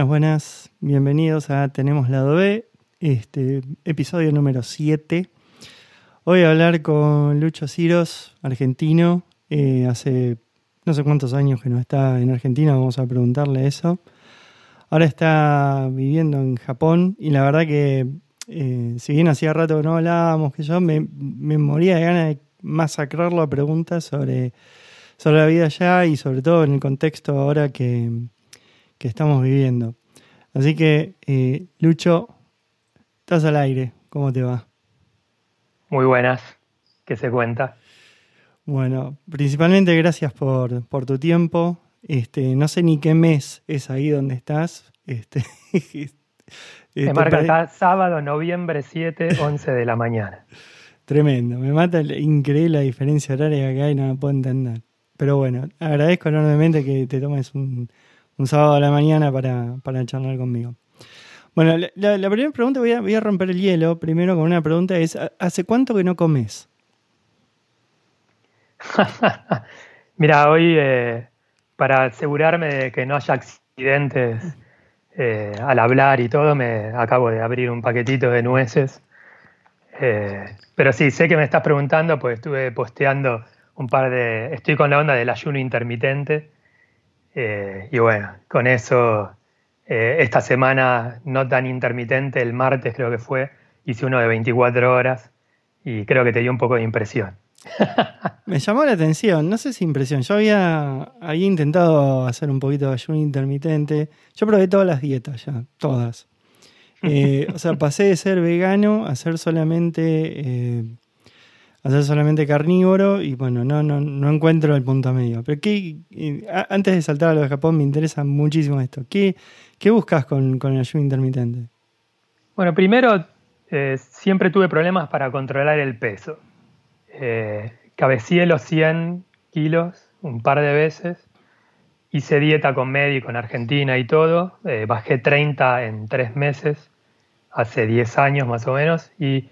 Buenas, buenas. Bienvenidos a Tenemos Lado B, este episodio número 7. Hoy voy a hablar con Lucho Ciros, argentino. Eh, hace no sé cuántos años que no está en Argentina, vamos a preguntarle eso. Ahora está viviendo en Japón y la verdad que, eh, si bien hacía rato que no hablábamos, que yo me, me moría de ganas de masacrarlo a preguntas sobre, sobre la vida allá y sobre todo en el contexto ahora que que estamos viviendo. Así que, eh, Lucho, estás al aire, ¿cómo te va? Muy buenas, ¿qué se cuenta? Bueno, principalmente gracias por, por tu tiempo. Este, no sé ni qué mes es ahí donde estás. Este, me marca acá sábado, noviembre 7, 11 de la mañana. Tremendo, me mata increíble la diferencia horaria que hay, no la puedo entender. Pero bueno, agradezco enormemente que te tomes un, un sábado a la mañana para, para charlar conmigo. Bueno, la, primera pregunta, voy a, voy a, romper el hielo primero con una pregunta, es, ¿hace cuánto que no comes? Mira, hoy eh, para asegurarme de que no haya accidentes eh, al hablar y todo, me acabo de abrir un paquetito de nueces. Eh, pero sí, sé que me estás preguntando, pues estuve posteando un par de... Estoy con la onda del ayuno intermitente eh, y bueno, con eso, eh, esta semana no tan intermitente, el martes creo que fue, hice uno de 24 horas y creo que te dio un poco de impresión. Me llamó la atención, no sé si impresión, yo había, había intentado hacer un poquito de ayuno intermitente, yo probé todas las dietas ya, todas. Eh, o sea, pasé de ser vegano a ser solamente hacer solamente carnívoro y bueno, no, no, no encuentro el punto medio. Pero ¿qué, antes de saltar a lo de Japón me interesa muchísimo esto. ¿Qué, qué buscas con, con, el ayuno intermitente? Bueno, primero eh, siempre tuve problemas para controlar el peso. Eh, cabecié los 100 kilos un par de veces. Hice dieta con médico en Argentina y todo. Eh, bajé 30 en tres meses, hace 10 años más o menos. Y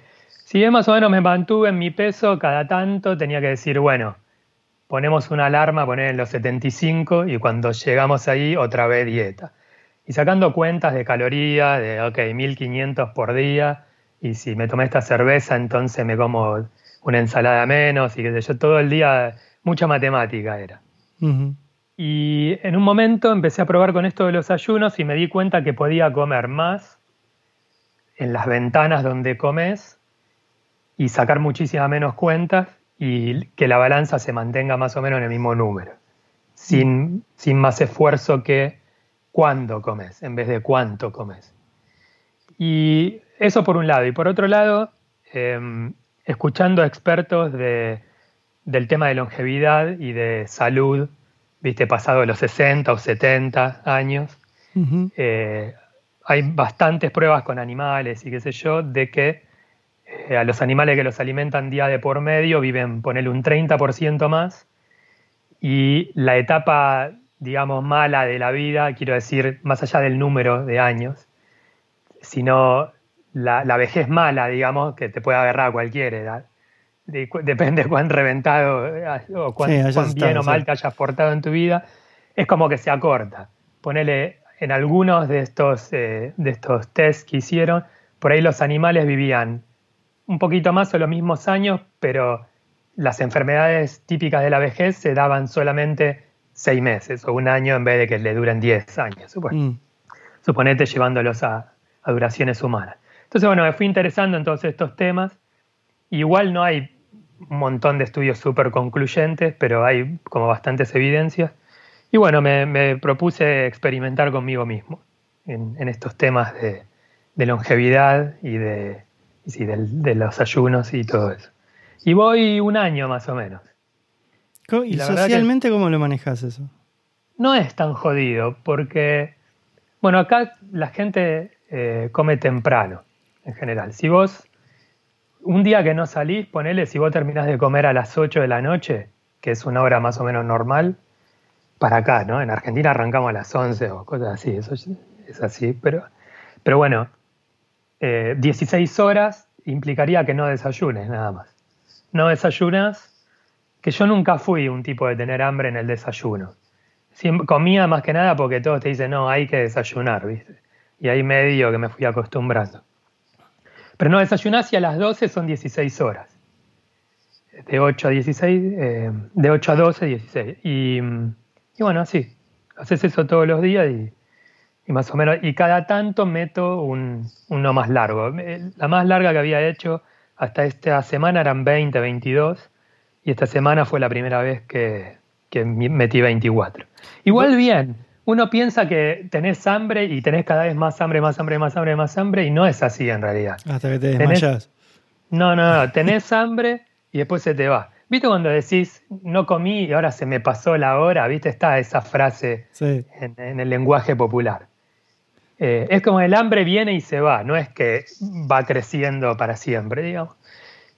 si bien más o menos me mantuve en mi peso, cada tanto tenía que decir, bueno, ponemos una alarma, poner en los 75 y cuando llegamos ahí otra vez dieta. Y sacando cuentas de calorías, de, ok, 1500 por día, y si me tomé esta cerveza, entonces me como una ensalada menos, y qué sé yo, todo el día, mucha matemática era. Y en un momento empecé a probar con esto de los ayunos y me di cuenta que podía comer más en las ventanas donde comes y sacar muchísimas menos cuentas y que la balanza se mantenga más o menos en el mismo número, sin, sin más esfuerzo que cuándo comes en vez de cuánto comes. Y eso por un lado. Y por otro lado, em, escuchando a expertos de, del tema de longevidad y de salud, viste, pasado los 60 o 70 años, eh, hay bastantes pruebas con animales y qué sé yo, de que eh, a los animales que los alimentan día de por medio viven, ponele un 30% más, y la etapa, digamos, mala de la vida, quiero decir, más allá del número de años, sino la, vejez mala, digamos, que te puede agarrar a cualquier edad. depende de cuán reventado eh, o cuán, bien o mal te hayas portado en tu vida, es como que se acorta. Ponele en algunos de estos, eh, de estos tests que hicieron, por ahí los animales vivían un poquito más o los mismos años, pero las enfermedades típicas de la vejez se daban solamente seis meses o un año en vez de que le duren diez años. Mm. Suponete llevándolos a, duraciones humanas. Entonces, bueno, me fui interesando en todos estos temas. Igual no hay un montón de estudios súper concluyentes, pero hay como bastantes evidencias. Y bueno, me, propuse experimentar conmigo mismo en, estos temas de longevidad y de, sí, de los ayunos y todo eso. Y voy un año más o menos. ¿Y, socialmente cómo lo manejas eso? No es tan jodido, porque, bueno, acá la gente eh, come temprano, en general. Si vos, un día que no salís, ponele, si vos terminás de comer a las 8 de la noche, que es una hora más o menos normal, para acá, ¿no? En Argentina arrancamos a las 11 o cosas así, eso es así, pero, pero bueno, 16 eh, horas implicaría que no desayunes nada más. No desayunas, que yo nunca fui un tipo de tener hambre en el desayuno. comía más que nada porque todos te dicen, no, hay que desayunar, ¿viste? Y ahí medio que me fui acostumbrando. Pero no, desayunás y a las 12 son 16 horas. De 8 a 16, eh, de 8 a 12, 16. Y, y bueno, así. Haces eso todos los días y, y, más o menos. Y cada tanto meto un, uno más largo. La más larga que había hecho hasta esta semana eran 20, 22. Y esta semana fue la primera vez que, que metí 24. Igual bien, uno piensa que tenés hambre y tenés cada vez más hambre, más hambre, más hambre, más hambre, y no es así en realidad. Hasta que te desmayas. No, no, no, tenés hambre y después se te va. ¿Viste cuando decís, no comí y ahora se me pasó la hora? ¿Viste? Está esa frase en, el lenguaje popular. Eh, es como el hambre viene y se va, no es que va creciendo para siempre, digamos.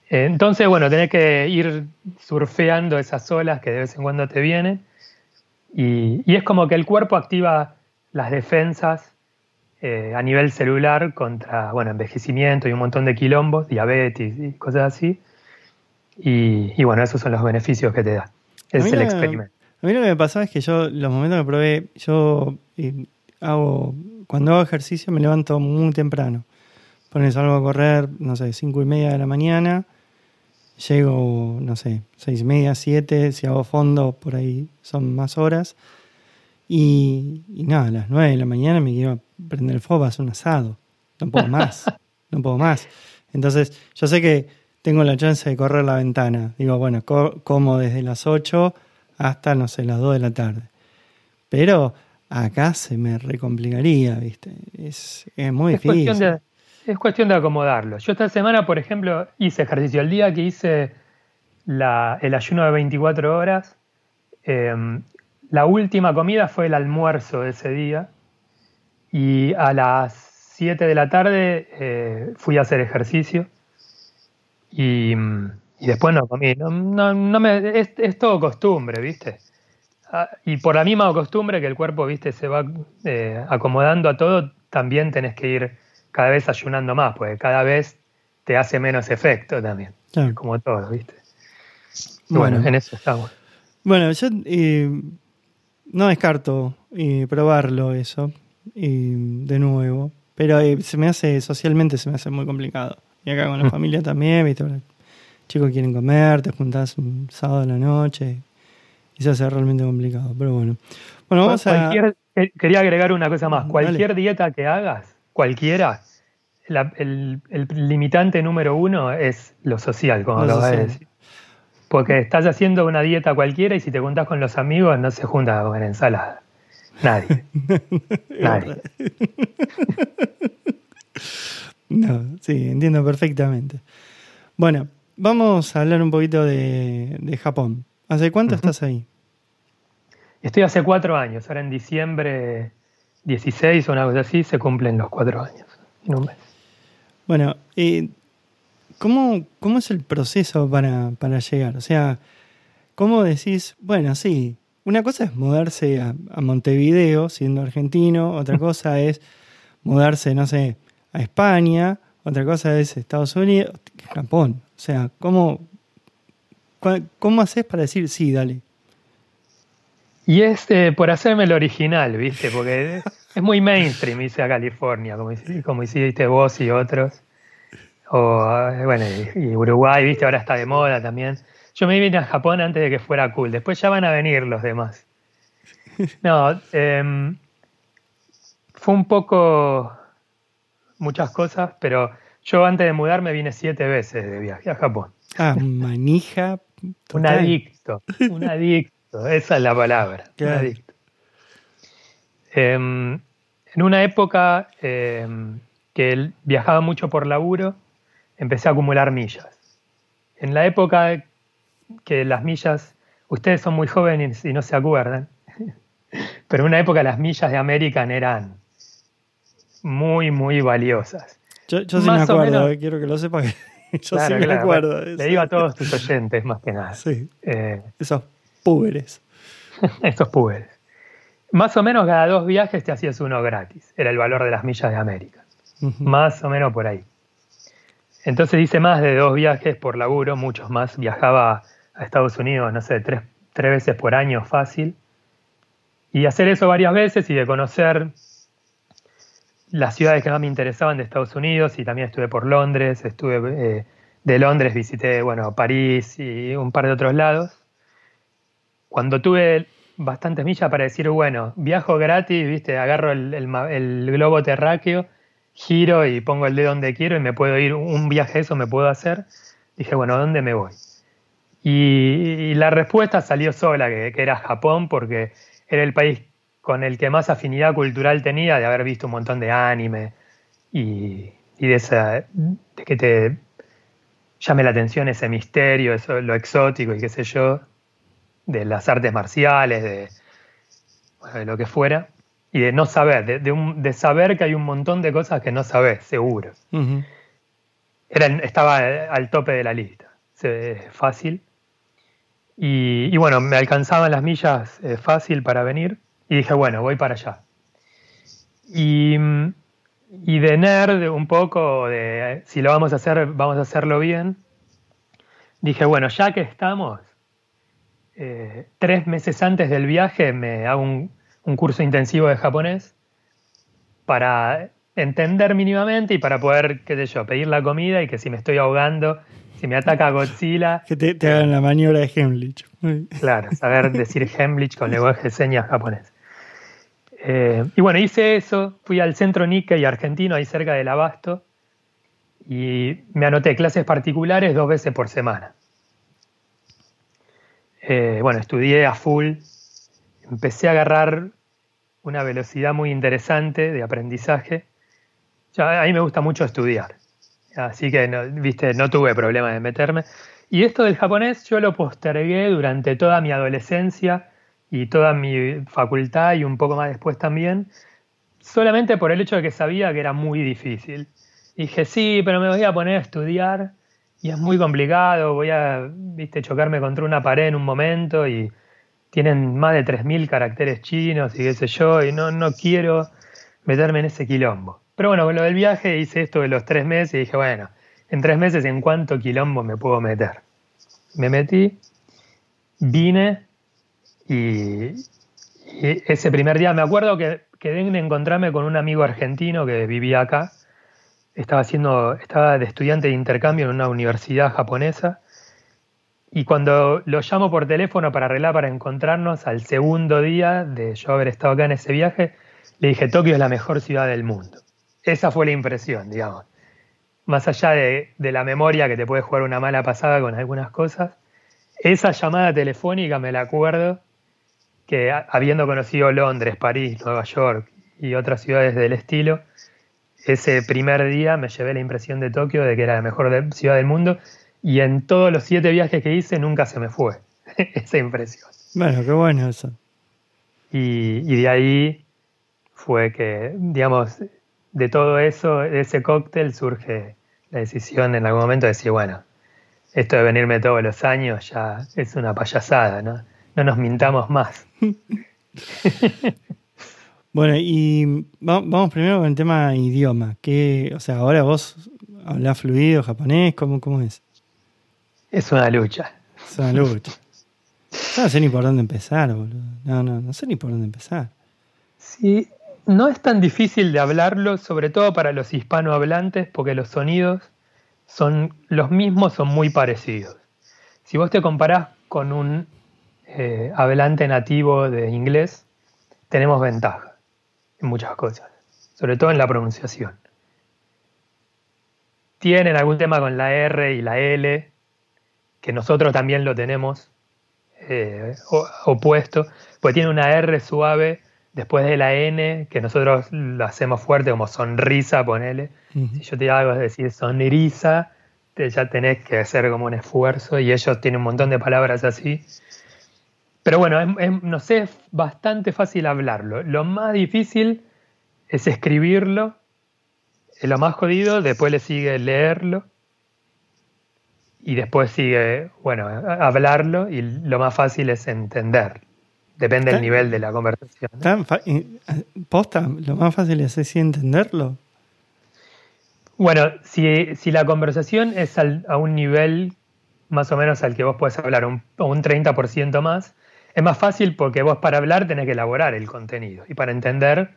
Eh, entonces, bueno, tenés que ir surfeando esas olas que de vez en cuando te vienen. Y, es como que el cuerpo activa las defensas eh, a nivel celular contra, bueno, envejecimiento y un montón de quilombos, diabetes y cosas así. Y, bueno, esos son los beneficios que te da. Es el experimento. A mí lo que me pasaba es que yo, los momentos que probé, yo hago, cuando hago ejercicio me levanto muy temprano. Pones algo a correr, no sé, cinco y media de la mañana Llego, no sé, seis y media, siete, si hago fondo, por ahí son más horas. Y, nada, a las nueve de la mañana me quiero prender el fuego, hacer un asado. No puedo más, no puedo más. Entonces, yo sé que tengo la chance de correr la ventana. Digo, bueno, como desde las ocho hasta, no sé, las dos de la tarde. Pero acá se me recomplicaría, ¿viste? Es, es muy difícil es cuestión de acomodarlo. Yo esta semana, por ejemplo, hice ejercicio. El día que hice el ayuno de 24 horas, em, la última comida fue el almuerzo de ese día. Y a las 7 de la tarde eh, fui a hacer ejercicio. Y, después no comí. No, no, me, es, todo costumbre, ¿viste? Ah, y por la misma costumbre que el cuerpo, ¿viste? Se va eh, acomodando a todo, también tenés que ir cada vez ayunando más, porque cada vez te hace menos efecto también. Como todo, ¿viste? Bueno, en eso estamos. Bueno, yo eh, no descarto eh, probarlo eso de nuevo, pero eh, se me hace, socialmente se me hace muy complicado. Y acá con la familia también, ¿viste? Los chicos quieren comer, te juntás un sábado a la noche y se hace realmente complicado, pero bueno. Bueno, vamos a... Quería agregar una cosa más. Cualquier dieta que hagas, cualquiera, el, limitante número uno es lo social, como lo vas a decir. Porque estás haciendo una dieta cualquiera y si te juntas con los amigos no se junta a comer ensalada. Nadie. Nadie. no, sí, entiendo perfectamente. Bueno, vamos a hablar un poquito de, Japón. ¿Hace cuánto estás ahí? Estoy hace cuatro años. Ahora en diciembre 16 o una cosa así, se cumplen los cuatro años Bueno, eh, ¿cómo, es el proceso para, llegar? O sea, ¿cómo decís, bueno, sí, una cosa es mudarse a, Montevideo siendo argentino, otra cosa es mudarse, no sé, a España, otra cosa es Estados Unidos, Japón. O sea, ¿cómo, cómo haces para decir, sí, dale? Y es eh, por hacerme el original, ¿viste? Porque es muy mainstream irse a California, como, como hiciste vos y otros. O, eh, bueno, y, Uruguay, ¿viste? Ahora está de moda también. Yo me vine a Japón antes de que fuera cool. Después ya van a venir los demás. No, em, fue un poco muchas cosas, pero yo antes de mudarme vine siete veces de viaje a Japón. Ah, manija. Un adicto, un adicto. Esa es la palabra. Em, en una época em, que él viajaba mucho por laburo, empecé a acumular millas. En la época que las millas, ustedes son muy jóvenes y no se acuerdan, pero en una época las millas de American eran muy, muy valiosas. Yo, sí me acuerdo, eh, quiero que lo sepa yo sí me acuerdo. le digo a todos tus oyentes, más que nada. Sí. Eh, Esos púberes. Estos púberes. Más o menos cada dos viajes te hacías uno gratis. Era el valor de las millas de América. Más o menos por ahí. Entonces hice más de dos viajes por laburo, muchos más. Viajaba a Estados Unidos, no sé, tres, tres veces por año fácil. Y hacer eso varias veces y de conocer las ciudades que más me interesaban de Estados Unidos y también estuve por Londres, estuve eh, de Londres, visité, bueno, París y un par de otros lados. Cuando tuve bastantes millas para decir, bueno, viajo gratis, viste, agarro el, globo terráqueo, giro y pongo el dedo donde quiero y me puedo ir, un viaje eso me puedo hacer. Dije, bueno, ¿dónde me voy? Y, la respuesta salió sola, que, era Japón, porque era el país con el que más afinidad cultural tenía de haber visto un montón de anime y, de, esa, de que te llame la atención ese misterio, eso, lo exótico y qué sé yo, de las artes marciales, de, lo que fuera, y de no saber, de, saber que hay un montón de cosas que no sabes, seguro. estaba al tope de la lista, fácil. Y, bueno, me alcanzaban las millas eh, fácil para venir y dije, bueno, voy para allá. Y, y de nerd un poco, de si lo vamos a hacer, vamos a hacerlo bien, dije, bueno, ya que estamos, eh, tres meses antes del viaje me hago un, curso intensivo de japonés para entender mínimamente y para poder, qué sé yo, pedir la comida y que si me estoy ahogando, si me ataca Godzilla... Que te, hagan la maniobra de Hemlich. Claro, saber decir Hemlich con lenguaje de señas japonés. Eh, y bueno, hice eso, fui al centro Nikkei argentino, ahí cerca del Abasto, y me anoté clases particulares dos veces por semana. Eh, bueno, estudié a full, empecé a agarrar una velocidad muy interesante de aprendizaje. a mí me gusta mucho estudiar, así que no, viste, no tuve problema de meterme. Y esto del japonés yo lo postergué durante toda mi adolescencia y toda mi facultad y un poco más después también, solamente por el hecho de que sabía que era muy difícil. dije, sí, pero me voy a poner a estudiar y es muy complicado, voy a, viste, chocarme contra una pared en un momento y tienen más de 3.000 caracteres chinos y qué sé yo, y no, no quiero meterme en ese quilombo. Pero bueno, con lo del viaje hice esto de los tres meses y dije, bueno, en tres meses en cuánto quilombo me puedo meter. Me metí, vine y, ese primer día me acuerdo que quedé en encontrarme con un amigo argentino que vivía acá estaba haciendo, estaba de estudiante de intercambio en una universidad japonesa. Y cuando lo llamo por teléfono para arreglar, para encontrarnos al segundo día de yo haber estado acá en ese viaje, le dije, Tokio es la mejor ciudad del mundo. Esa fue la impresión, digamos. Más allá de, de la memoria que te puede jugar una mala pasada con algunas cosas, esa llamada telefónica me la acuerdo que habiendo conocido Londres, París, Nueva York y otras ciudades del estilo, ese primer día me llevé la impresión de Tokio de que era la mejor ciudad del mundo y en todos los siete viajes que hice nunca se me fue esa impresión. Bueno, qué bueno eso. Y, de ahí fue que, digamos, de todo eso, de ese cóctel surge la decisión en algún momento de decir, bueno, esto de venirme todos los años ya es una payasada, ¿no? No nos mintamos más. Bueno, y vamos primero con el tema idioma. Que, o sea, ahora vos hablas fluido japonés, ¿cómo, cómo es? Es una lucha. Es una lucha. No sé ni por dónde empezar, boludo. No, no, no sé ni por dónde empezar. Sí, no es tan difícil de hablarlo, sobre todo para los hispanohablantes, porque los sonidos son los mismos, son muy parecidos. Si vos te comparás con un eh, hablante nativo de inglés, tenemos ventaja en muchas cosas, sobre todo en la pronunciación. Tienen algún tema con la R y la L, que nosotros también lo tenemos eh, opuesto, pues tiene una R suave después de la N, que nosotros lo hacemos fuerte como sonrisa, ponele. Si yo te hago decir sonrisa, ya tenés que hacer como un esfuerzo y ellos tienen un montón de palabras así. Pero bueno, no sé, es bastante fácil hablarlo. Lo más difícil es escribirlo, es lo más jodido, después le sigue leerlo y después sigue, bueno, hablarlo y lo más fácil es entender. Depende del nivel de la conversación. ¿Posta? ¿Lo más fácil es así entenderlo? Bueno, si, si la conversación es a un nivel más o menos al que vos puedes hablar, un, un 30% más, es más fácil porque vos para hablar tenés que elaborar el contenido y para entender,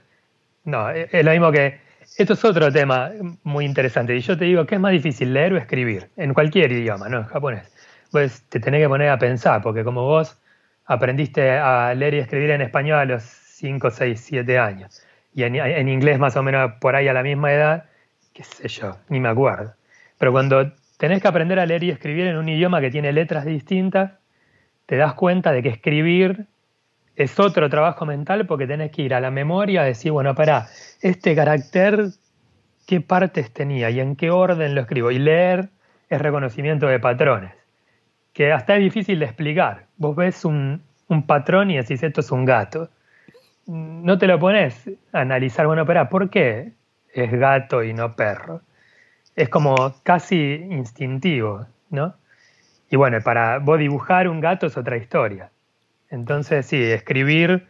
no, e, es lo mismo que, esto es otro tema muy interesante y yo te digo que es más difícil leer o escribir en cualquier idioma, no en japonés. Pues te tenés que poner a pensar porque como vos aprendiste a leer y escribir en español a los 5, 6, 7 años y en, en inglés más o menos por ahí a la misma edad, qué sé yo, ni me acuerdo. Pero cuando tenés que aprender a leer y escribir en un idioma que tiene letras distintas, te das cuenta de que escribir es otro trabajo mental porque tenés que ir a la memoria a decir, bueno, para, este carácter, ¿qué partes tenía y en qué orden lo escribo? Y leer es reconocimiento de patrones, que hasta es difícil de explicar. Vos ves un, patrón y decís, esto es un gato. No te lo pones a analizar, bueno, para, ¿por qué es gato y no perro? Es como casi instintivo, ¿no? Y bueno, para vos dibujar un gato es otra historia. Entonces, sí, escribir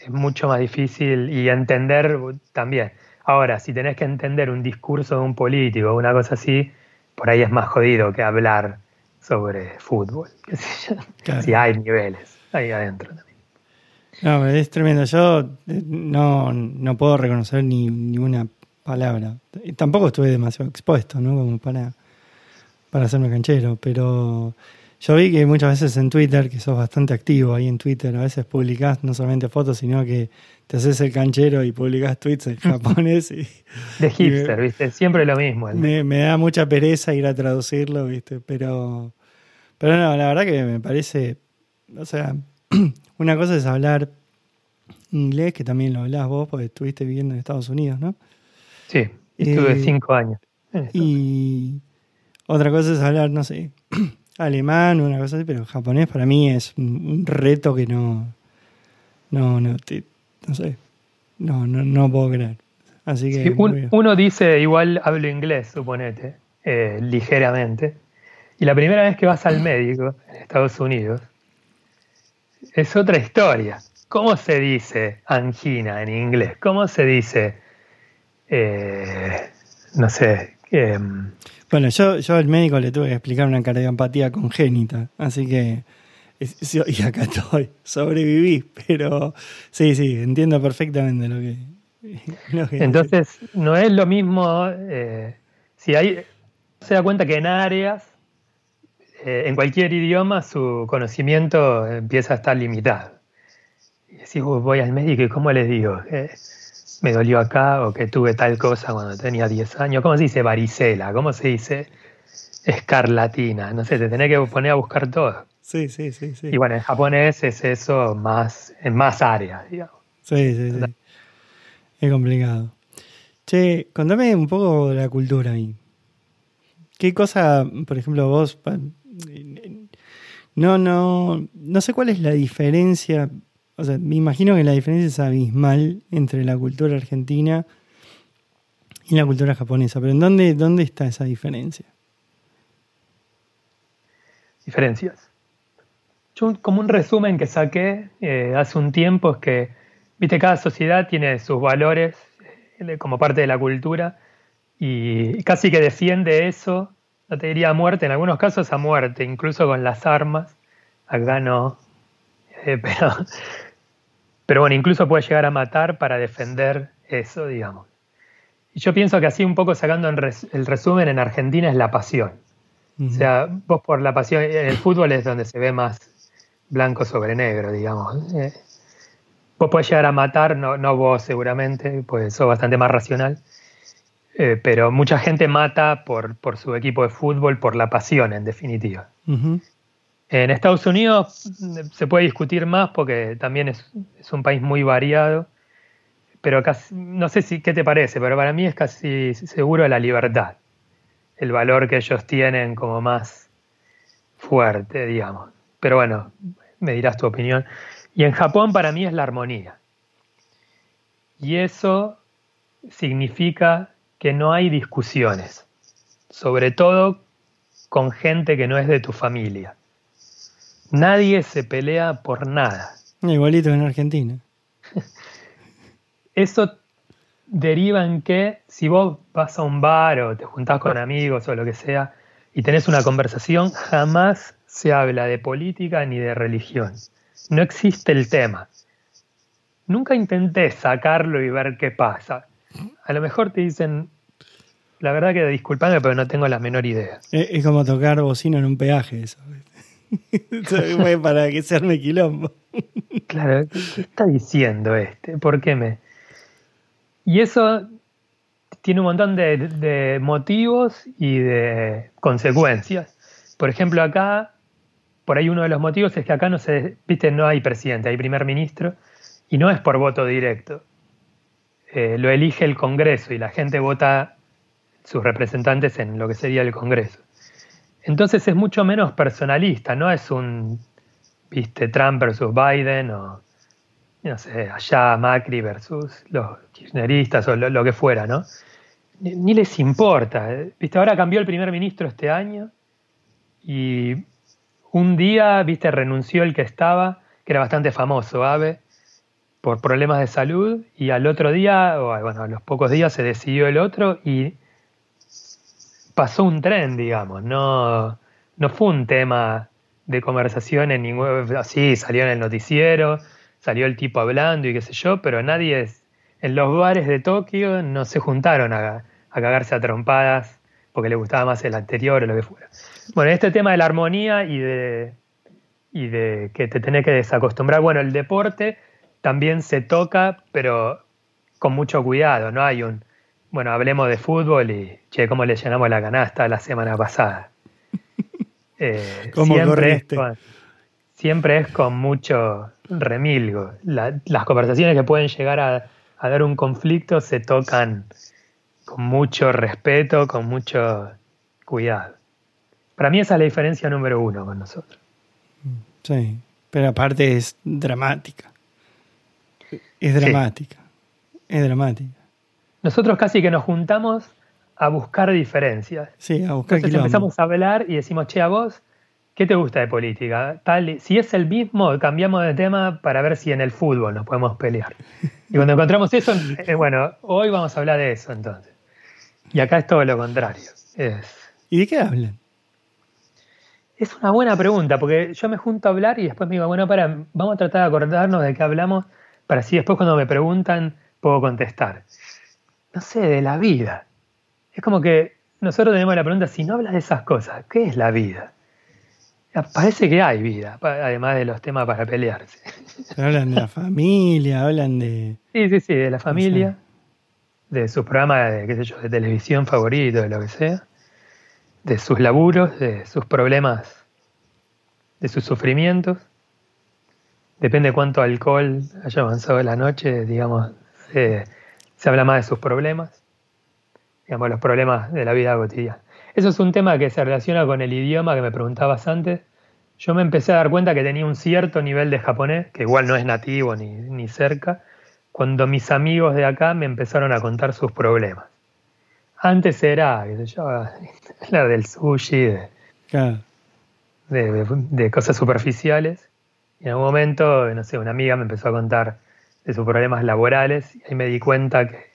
es mucho más difícil y entender también. Ahora, si tenés que entender un discurso de un político o una cosa así, por ahí es más jodido que hablar sobre fútbol. Si hay niveles ahí adentro también. No, es tremendo. Yo eh, no, no puedo reconocer ni, ni una palabra. Tampoco estuve demasiado expuesto, ¿no? Como para para hacerme canchero, pero yo vi que muchas veces en Twitter, que sos bastante activo ahí en Twitter, a veces publicás no solamente fotos, sino que te haces el canchero y publicás tweets en japonés. Y, de hipster, ¿viste? Siempre lo mismo. Me, me, da mucha pereza ir a traducirlo, ¿viste? Pero, pero no, la verdad que me parece, o sea, una cosa es hablar inglés, que también lo hablás vos, porque estuviste viviendo en Estados Unidos, ¿no? Sí, estuve eh, cinco años. Y otra cosa es hablar, no sé, alemán una cosa así, pero japonés para mí es un reto que no. No, no, no sé. No, no, no puedo creer. Así que. uno dice igual hablo inglés, suponete, eh, ligeramente. Y la primera vez que vas al médico en Estados Unidos es otra historia. ¿Cómo se dice angina en inglés? ¿Cómo se dice, eh, no sé, eh, bueno, yo, yo al médico le tuve que explicar una cardiopatía congénita, así que y acá estoy, sobreviví, pero sí, sí, entiendo perfectamente lo que... Entonces, no es lo mismo, eh, si hay, se da cuenta que en áreas, eh, en cualquier idioma, su conocimiento empieza a estar limitado. Y decís, voy al médico y ¿cómo les digo? Me dolió acá o que tuve tal cosa cuando tenía 10 años. ¿Cómo se dice varicela? ¿Cómo se dice escarlatina? No sé, te tenés que poner a buscar todo. Sí, sí, sí. sí. Y bueno, en japonés es eso más, en más áreas, digamos. Sí, sí, sí. Es complicado. Che, contame un poco de la cultura ahí. ¿Qué cosa, por ejemplo, vos... No, no, no sé cuál es la diferencia o sea, me imagino que la diferencia es abismal entre la cultura argentina y la cultura japonesa, pero ¿en dónde, dónde está esa diferencia? Diferencias. Yo como un resumen que saqué eh, hace un tiempo es que, viste, cada sociedad tiene sus valores eh, como parte de la cultura y casi que defiende eso, no te diría muerte, en algunos casos a muerte, incluso con las armas. Acá no, eh, pero pero bueno, incluso puede llegar a matar para defender eso, digamos. Y yo pienso que así un poco sacando el resumen en Argentina es la pasión. O sea, vos por la pasión, el fútbol es donde se ve más blanco sobre negro, digamos. Eh, vos podés llegar a matar, no, no vos seguramente, pues sos bastante más racional, eh, pero mucha gente mata por, por, su equipo de fútbol, por la pasión en definitiva. En Estados Unidos se puede discutir más porque también es, un país muy variado, pero casi, no sé si qué te parece, pero para mí es casi seguro la libertad, el valor que ellos tienen como más fuerte, digamos. Pero bueno, me dirás tu opinión. Y en Japón para mí es la armonía. Y eso significa que no hay discusiones, sobre todo con gente que no es de tu familia. Nadie se pelea por nada. Igualito en Argentina. Eso deriva en que si vos vas a un bar o te juntás con amigos o lo que sea y tenés una conversación, jamás se habla de política ni de religión. no existe el tema. Nunca intenté sacarlo y ver qué pasa. A lo mejor te dicen, la verdad que disculpame, pero no tengo la menor idea. Es, como tocar bocina en un peaje, eso. Para que se arme quilombo. claro, ¿qué está diciendo este? ¿Por qué me...? Y eso tiene un montón de, motivos y de consecuencias. Por ejemplo, acá, por ahí uno de los motivos es que acá no se, viste, no hay presidente, hay primer ministro, y no es por voto directo. Eh, lo elige el Congreso y la gente vota sus representantes en lo que sería el Congreso. Entonces es mucho menos personalista, no es un, viste, Trump versus Biden o, no sé, allá Macri versus los kirchneristas o lo, que fuera, ¿no? Ni, les importa. Viste, ahora cambió el primer ministro este año y un día, viste, renunció el que estaba, que era bastante famoso, Ave, por problemas de salud, y al otro día, o bueno, a los pocos días se decidió el otro y pasó un tren, digamos, no, no fue un tema de conversación en ningún... Así, salió en el noticiero, salió el tipo hablando y qué sé yo, pero nadie es... En los bares de Tokio no se juntaron a, cagarse a trompadas porque le gustaba más el anterior o lo que fuera. Bueno, este tema de la armonía y de, y de que te tenés que desacostumbrar, bueno, el deporte también se toca, pero con mucho cuidado, no hay un bueno, hablemos de fútbol y, che, ¿cómo le llenamos la canasta la semana pasada? Eh, siempre, es con, siempre es con mucho remilgo. las conversaciones que pueden llegar a, dar un conflicto se tocan con mucho respeto, con mucho cuidado. Para mí esa es la diferencia número uno con nosotros. Sí, pero aparte es dramática. Es dramática. Es dramática. Nosotros casi que nos juntamos a buscar diferencias. Sí, a buscar Entonces empezamos a hablar y decimos, che, a vos, ¿qué te gusta de política? Tal, si es el mismo, cambiamos de tema para ver si en el fútbol nos podemos pelear. Y cuando encontramos eso, eh, bueno, hoy vamos a hablar de eso entonces. Y acá es todo lo contrario. ¿Y de qué hablan? Es una buena pregunta, porque yo me junto a hablar y después me digo, bueno, para, vamos a tratar de acordarnos de qué hablamos, para así después cuando me preguntan puedo contestar no sé, de la vida. Es como que nosotros tenemos la pregunta, si no hablas de esas cosas, ¿qué es la vida? Parece que hay vida, además de los temas para pelearse. hablan de la familia, hablan de... Sí, sí, sí, de la familia, de sus programas de, qué sé yo, de televisión favorito, de lo que sea, de sus laburos, de sus problemas, de sus sufrimientos. Depende cuánto alcohol haya avanzado la noche, digamos, eh, se habla más de sus problemas, digamos, los problemas de la vida cotidiana. Eso es un tema que se relaciona con el idioma que me preguntabas antes. Yo me empecé a dar cuenta que tenía un cierto nivel de japonés, que igual no es nativo ni, cerca, cuando mis amigos de acá me empezaron a contar sus problemas. Antes era, qué sé yo, hablar del sushi, de, de, cosas superficiales. Y en algún momento, no sé, una amiga me empezó a contar de sus problemas laborales y ahí me di cuenta que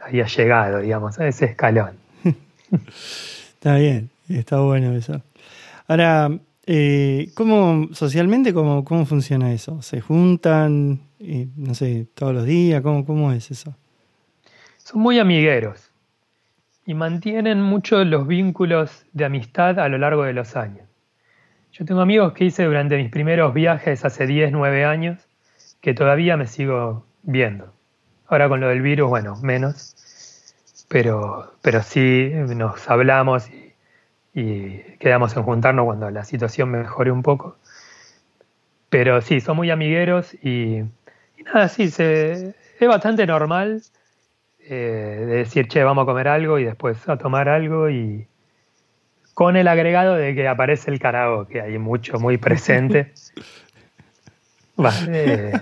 había llegado, digamos, a ese escalón. está bien, está bueno eso. Ahora, eh, ¿cómo socialmente cómo, cómo funciona eso? ¿Se juntan, eh, no sé, todos los días? ¿Cómo, ¿Cómo es eso? Son muy amigueros y mantienen mucho los vínculos de amistad a lo largo de los años. Yo tengo amigos que hice durante mis primeros viajes hace 10, 9 años que todavía me sigo viendo. Ahora con lo del virus, bueno, menos, pero, pero sí nos hablamos y, quedamos en juntarnos cuando la situación mejore un poco. Pero sí, son muy amigueros y, nada, sí, se, es bastante normal eh, de decir, che, vamos a comer algo y después a tomar algo y con el agregado de que aparece el que hay mucho, muy presente. Eh,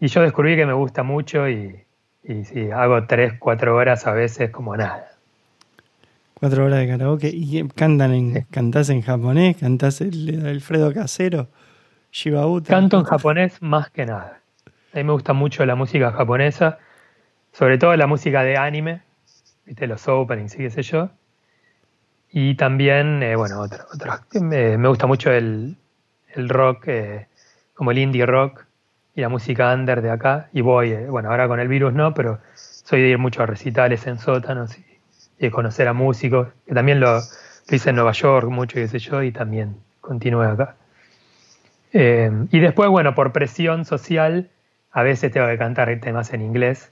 y, yo descubrí que me gusta mucho y, y hago tres, cuatro horas a veces como nada. Cuatro horas de karaoke. ¿Y cantan en, cantás en japonés? ¿Cantás el, Alfredo Casero? Shibauta. Canto en japonés más que nada. A mí me gusta mucho la música japonesa, sobre todo la música de anime, ¿viste? los openings y qué sé yo. Y también, eh, bueno, otro, me gusta mucho el, el rock, eh, como el indie rock y la música under de acá. Y voy, eh, bueno, ahora con el virus no, pero soy de ir mucho a recitales en sótanos y, de conocer a músicos, que también lo, hice en Nueva York mucho, qué sé yo, y también continué acá. Eh, y después, bueno, por presión social, a veces tengo que cantar temas en inglés,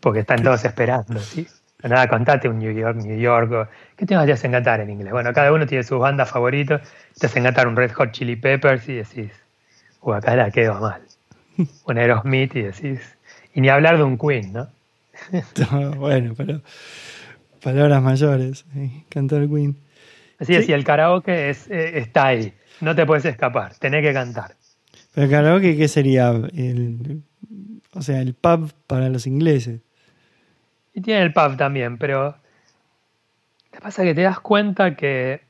porque están todos esperando, ¿sí? Nada, contate un New York, New York, ¿qué te hacen cantar en inglés? Bueno, cada uno tiene sus bandas favoritas, te hacen cantar un Red Hot Chili Peppers y decís, o acá la quedo mal. Un Aerosmith y decís, y ni hablar de un Queen, ¿no? bueno, pero palabras mayores, eh, cantar Queen. Así es, y el karaoke es, eh, está ahí, no te puedes escapar, tenés que cantar. Pero el karaoke, ¿qué sería? El, o sea, el pub para los ingleses. Y tiene el pub también, pero te pasa que te das cuenta que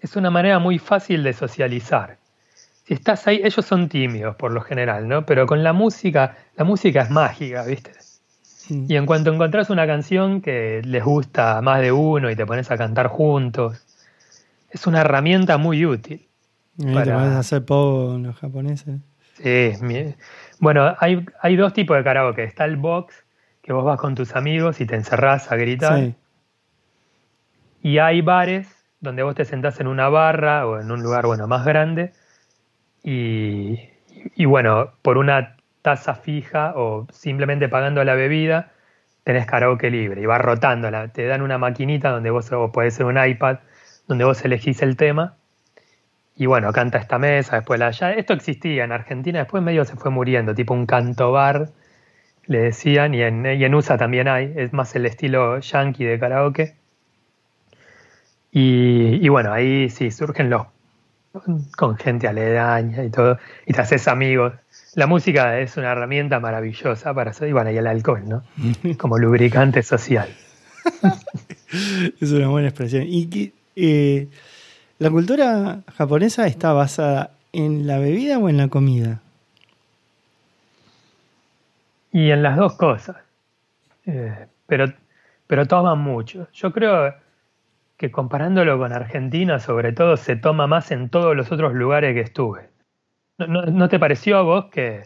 es una manera muy fácil de socializar. Si estás ahí, ellos son tímidos por lo general, ¿no? Pero con la música, la música es mágica, ¿viste? Y en cuanto encontrás una canción que les gusta a más de uno y te pones a cantar juntos, es una herramienta muy útil. ¿Y para... ¿Te a hacer pop los japoneses? Sí, bueno, hay, hay dos tipos de karaoke. Está el box, que vos vas con tus amigos y te encerrás a gritar. Y hay bares donde vos te sentás en una barra o en un lugar bueno más grande y, y bueno, por una tasa fija o simplemente pagando la bebida, tenés karaoke libre y vas rotando. Te dan una maquinita donde vos, o puede ser un iPad, donde vos elegís el tema. Y bueno, canta esta mesa, después la allá. Esto existía en Argentina, después medio se fue muriendo, tipo un canto bar, le decían, y en, y en USA también hay, es más el estilo yankee de karaoke. Y, y bueno, ahí sí surgen los con gente aledaña y todo, y te haces amigos la música es una herramienta maravillosa para hacer, y bueno, y el alcohol, ¿no? Como lubricante social. es una buena expresión. ¿Y eh, la cultura japonesa está basada en la bebida o en la comida? Y en las dos cosas. Eh, pero, pero toman mucho. Yo creo que comparándolo con Argentina, sobre todo, se toma más en todos los otros lugares que estuve. ¿No, te pareció a vos que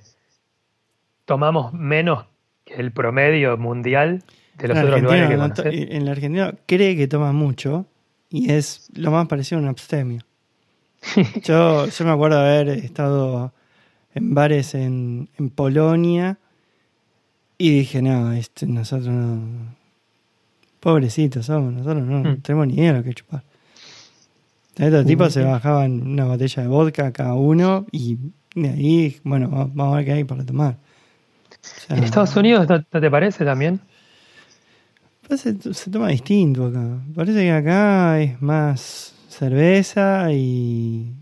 tomamos menos que el promedio mundial de los otros lugares que En la Argentina cree que toma mucho y es lo más parecido a un abstemio. yo, yo me acuerdo haber estado en bares en, Polonia y dije, no, este, nosotros no... Pobrecitos somos, nosotros no, mm. tenemos ni idea de lo que chupar. Estos tipos se bajaban una botella de vodka cada uno y de ahí, bueno, vamos a ver qué hay para tomar. ¿En Estados Unidos no, te parece también? se, toma distinto acá. Parece que acá es más cerveza y.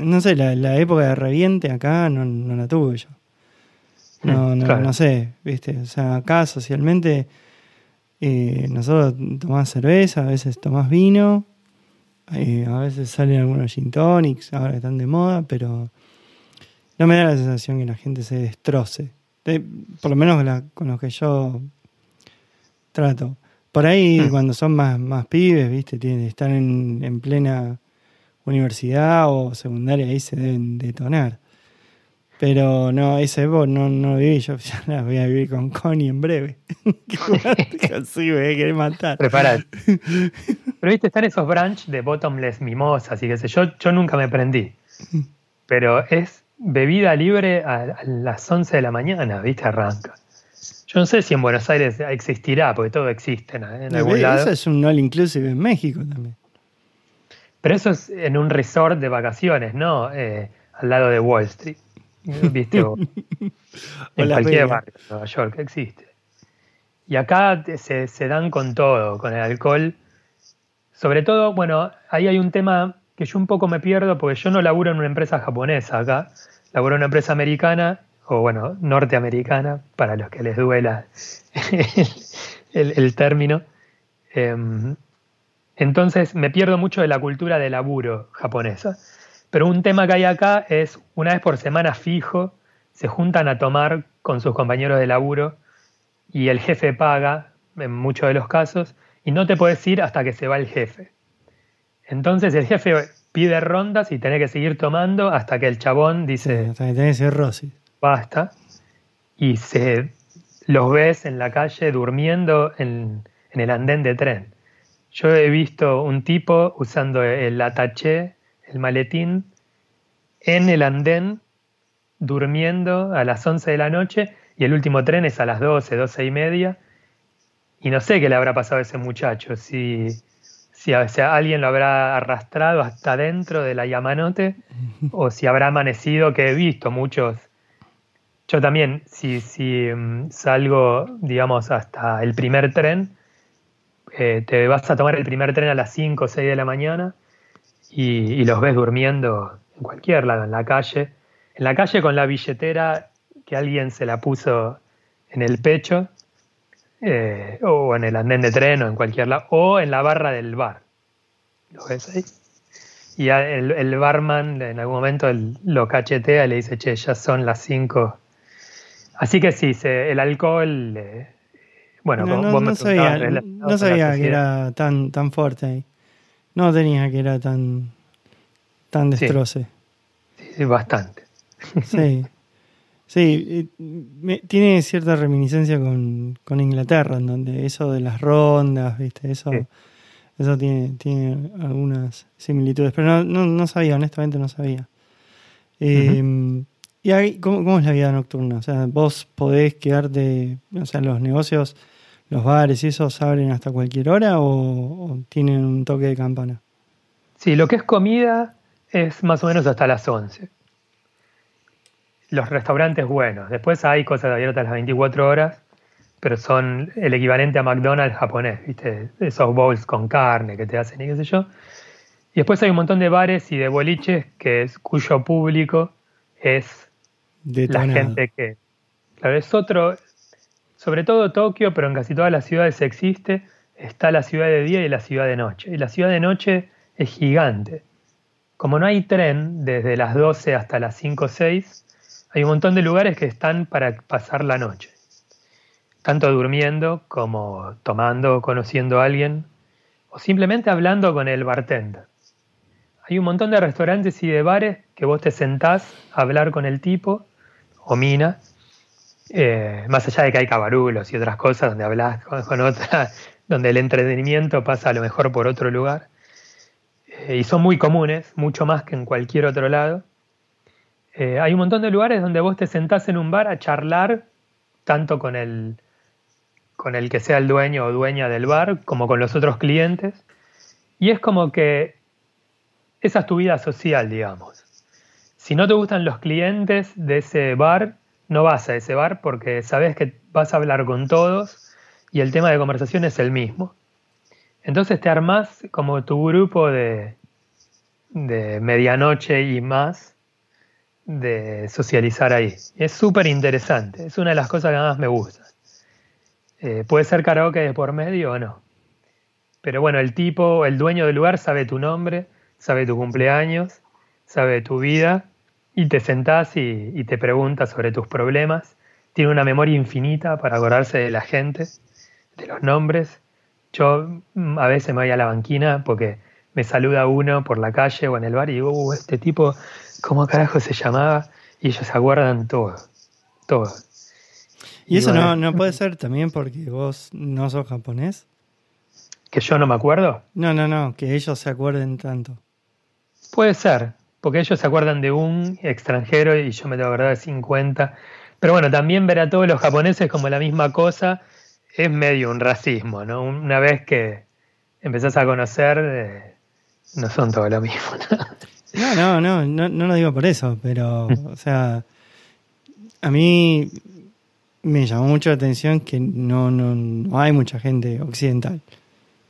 No sé, la, época de reviente acá no, la tuve yo. No, no, no sé, ¿viste? O sea, acá socialmente eh, nosotros tomamos cerveza, a veces tomás vino a veces salen algunos gin tonics, ahora están de moda, pero no me da la sensación que la gente se destroce. por lo menos con los que yo trato. Por ahí, hmm. cuando son más, más pibes, ¿viste? Tienen, están en, en plena universidad o secundaria, ahí se deben detonar. Pero no, ese no, no lo viví. Yo ya voy a vivir con Connie en breve. sí, me querer matar. Preparad. Pero viste, están esos branch de bottomless mimosas y qué sé yo. Yo nunca me prendí. Pero es bebida libre a, las 11 de la mañana, viste, arranca. Yo no sé si en Buenos Aires existirá, porque todo existe en, algún lado. Eso es un all inclusive en México también. Pero eso es en un resort de vacaciones, ¿no? Eh, al lado de Wall Street. ¿viste? en cualquier barrio de Nueva York existe. Y acá se, se, dan con todo, con el alcohol. Sobre todo, bueno, ahí hay un tema que yo un poco me pierdo porque yo no laburo en una empresa japonesa acá, laburo en una empresa americana, o bueno, norteamericana, para los que les duela el, el, término. Em, entonces me pierdo mucho de la cultura de laburo japonesa. Pero un tema que hay acá es una vez por semana fijo, se juntan a tomar con sus compañeros de laburo y el jefe paga en muchos de los casos y no te puedes ir hasta que se va el jefe. Entonces el jefe pide rondas y tenés que seguir tomando hasta que el chabón dice... hasta que tenés cirrosis. Basta. Y se los ves en la calle durmiendo en, en el andén de tren. Yo he visto un tipo usando el ataché, el maletín, en el andén, durmiendo a las 11 de la noche y el último tren es a las 12, 12 y media. Y no sé qué le habrá pasado a ese muchacho, si, si alguien lo habrá arrastrado hasta dentro de la Yamanote o si habrá amanecido, que he visto muchos. Yo también, si, si mm, salgo, digamos, hasta el primer tren, eh, te vas a tomar el primer tren a las 5 o 6 de la mañana y, los ves durmiendo en cualquier lado, en la calle. En la calle con la billetera que alguien se la puso en el pecho, eh, o en el andén de tren, o en cualquier lado, o en la barra del bar. ¿Lo ves ahí? Y el, barman en algún momento lo cachetea y le dice, che, ya son las 5. Así que sí, el alcohol... Eh, bueno, no, sabía, no sabía que era tan, tan fuerte ahí. No tenía que era tan, tan destroce. Sí, bastante. Sí. Sí, tiene cierta reminiscencia con, Inglaterra, en donde eso de las rondas, ¿viste? Eso, eso tiene, tiene algunas similitudes, pero no, no, sabía, honestamente no sabía. Eh, ¿Y ahí, ¿cómo, es la vida nocturna? O sea, vos podés quedarte, o sea, los negocios, los bares y esos abren hasta cualquier hora o tienen un toque de campana? Sí, lo que es comida es más o menos hasta las 11 los restaurantes buenos. Después hay cosas abiertas las 24 horas, pero son el equivalente a McDonald's japonés, ¿viste? Esos bowls con carne que te hacen y qué sé yo. Y después hay un montón de bares y de boliches que es, cuyo público es la gente que... Claro, es otro, sobre todo Tokio, pero en casi todas las ciudades existe, está la ciudad de día y la ciudad de noche. Y la ciudad de noche es gigante. Como no hay tren desde las 12 hasta las 5 o 6, hay un montón de lugares que están para pasar la noche, tanto durmiendo como tomando, conociendo a alguien o simplemente hablando con el bartender. Hay un montón de restaurantes y de bares que vos te sentás a hablar con el tipo o mina, eh, más allá de que hay cabarulos y otras cosas donde hablas con, con otra, donde el entretenimiento pasa a lo mejor por otro lugar. Eh, y son muy comunes, mucho más que en cualquier otro lado. Eh, hay un montón de lugares donde vos te sentás en un bar a charlar, tanto con el, con el que sea el dueño o dueña del bar, como con los otros clientes. Y es como que esa es tu vida social, digamos. Si no te gustan los clientes de ese bar, no vas a ese bar porque sabes que vas a hablar con todos y el tema de conversación es el mismo. Entonces te armás como tu grupo de, de medianoche y más de socializar ahí. Es súper interesante, es una de las cosas que más me gusta. Eh, puede ser karaoke de por medio o no. Pero bueno, el tipo, el dueño del lugar sabe tu nombre, sabe tu cumpleaños, sabe tu vida y te sentás y, y te pregunta sobre tus problemas. Tiene una memoria infinita para acordarse de la gente, de los nombres. Yo mm, a veces me voy a la banquina porque me saluda uno por la calle o en el bar y digo, uh, este tipo cómo carajo se llamaba y ellos se acuerdan todo, todo. ¿Y, eso no, no puede ser también porque vos no sos japonés? ¿Que yo no me acuerdo? No, no, no, que ellos se acuerden tanto. Puede ser, porque ellos se acuerdan de un extranjero y yo me tengo que acordar de 50. Pero bueno, también ver a todos los japoneses como la misma cosa es medio un racismo, ¿no? Una vez que empezás a conocer, eh, no son todo lo mismo. ¿no? No, no, no, no, no lo digo por eso, pero, o sea, a mí me llamó mucho la atención que no, no, no hay mucha gente occidental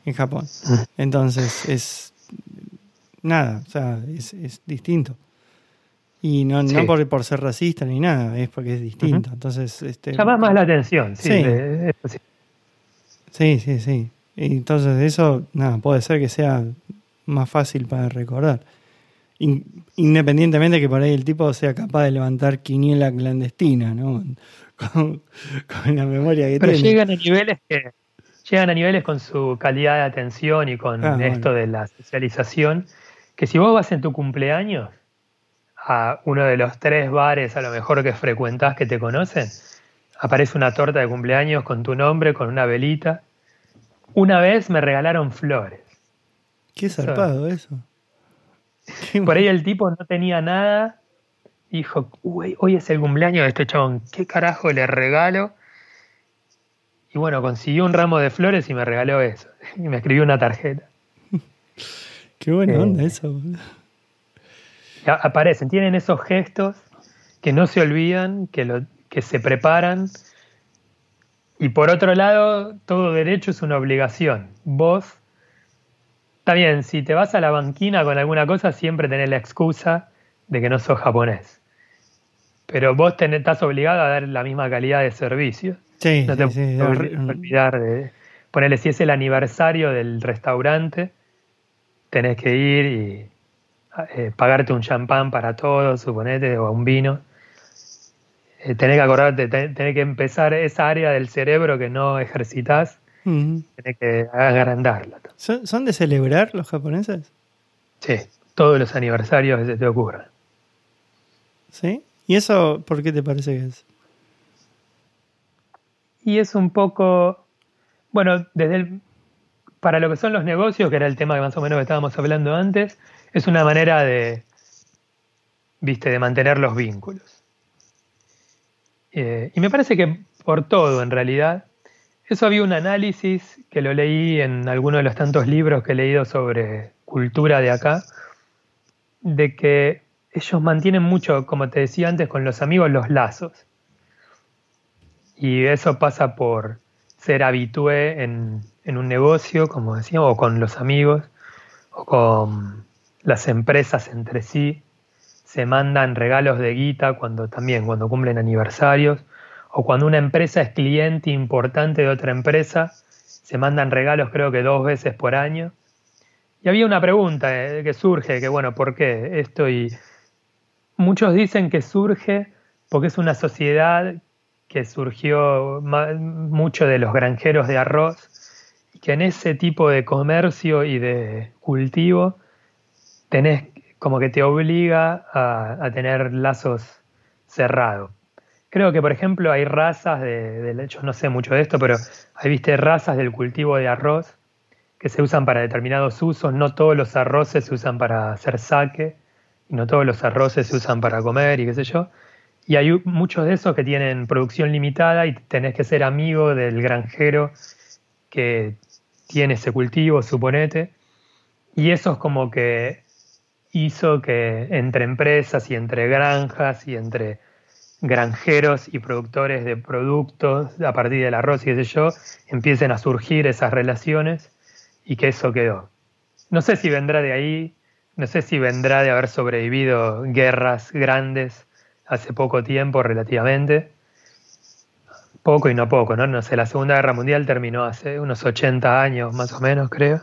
en Japón. Entonces es nada, o sea, es, es distinto. Y no, no por, por, ser racista ni nada, es porque es distinto. Entonces, este, llama más la atención, sí. Sí, sí, sí. entonces eso, nada, puede ser que sea más fácil para recordar independientemente que por ahí el tipo sea capaz de levantar quiniela clandestina, ¿no? Con, la memoria que Pero llegan a niveles que llegan a niveles con su calidad de atención y con ah, esto de la socialización que si vos vas en tu cumpleaños a uno de los tres bares a lo mejor que frecuentás que te conocen, aparece una torta de cumpleaños con tu nombre, con una velita. Una vez me regalaron flores. Qué zarpado eso. Por ahí el tipo no tenía nada. Dijo, Uy, hoy es el cumpleaños de este chabón. ¿Qué carajo le regalo? Y bueno, consiguió un ramo de flores y me regaló eso. Y me escribió una tarjeta. Qué buena eh, onda eso. Aparecen, tienen esos gestos que no se olvidan, que, lo, que se preparan. Y por otro lado, todo derecho es una obligación. Vos, está bien, si te vas a la banquina con alguna cosa, siempre tenés la excusa de que no sos japonés. Pero vos tenés, estás obligado a dar la misma calidad de servicio. Sí, no te puedes olvidar de ponerle si es el aniversario del restaurante, tenés que ir y eh, pagarte un champán para todos, suponete, o un vino. Eh, tenés que acordarte, tenés que empezar esa área del cerebro que no ejercitas, tenés que agrandarla. ¿Son, de celebrar los japoneses? Sí, todos los aniversarios que se te ocurran. ¿Sí? ¿Y eso por qué te parece que es? Y es un poco, bueno, desde el, para lo que son los negocios, que era el tema que más o menos estábamos hablando antes, es una manera de, viste, de mantener los vínculos. Eh, y me parece que por todo, en realidad, eso había un análisis que lo leí en alguno de los tantos libros que he leído sobre cultura de acá, de que ellos mantienen mucho, como te decía antes, con los amigos los lazos. Y eso pasa por ser habitué en, en un negocio, como decíamos, o con los amigos, o con las empresas entre sí se mandan regalos de guita cuando también cuando cumplen aniversarios o cuando una empresa es cliente importante de otra empresa se mandan regalos creo que dos veces por año. Y había una pregunta eh, que surge que bueno por qué esto y muchos dicen que surge porque es una sociedad que surgió mucho de los granjeros de arroz que en ese tipo de comercio y de cultivo tenés como que te obliga a, tener lazos cerrados. Creo que, por ejemplo, hay razas de, de, hecho no sé mucho de esto, pero hay, viste, razas del cultivo de arroz que se usan para determinados usos. No todos los arroces se usan para hacer saque, y no todos los arroces se usan para comer y qué sé yo. Y hay muchos de esos que tienen producción limitada y tenés que ser amigo del granjero que tiene ese cultivo, suponete. Y eso es como que hizo que entre empresas y entre granjas y entre granjeros y productores de productos a partir del arroz y qué sé yo, empiecen a surgir esas relaciones y que eso quedó. No sé si vendrá de ahí, no sé si vendrá de haber sobrevivido guerras grandes hace poco tiempo relativamente, poco y no poco, ¿no? No sé, la Segunda Guerra Mundial terminó hace unos 80 años más o menos, creo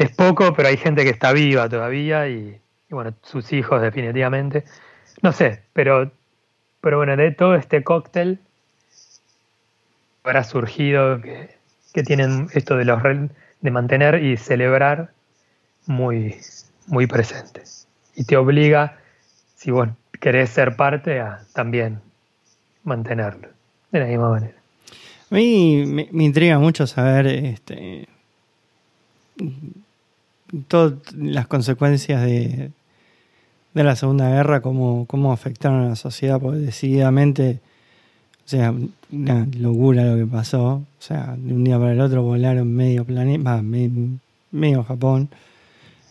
es poco, pero hay gente que está viva todavía y, bueno, sus hijos definitivamente. No sé, pero, pero bueno, de todo este cóctel habrá surgido que, tienen esto de, los, de mantener y celebrar muy, muy presente. Y te obliga, si vos querés ser parte, a también mantenerlo de la misma manera. A mí me, intriga mucho saber este, todas las consecuencias de, de la Segunda Guerra, cómo, cómo afectaron a la sociedad, porque decididamente, o sea, una locura lo que pasó. O sea, de un día para el otro volaron medio planeta, medio, Japón.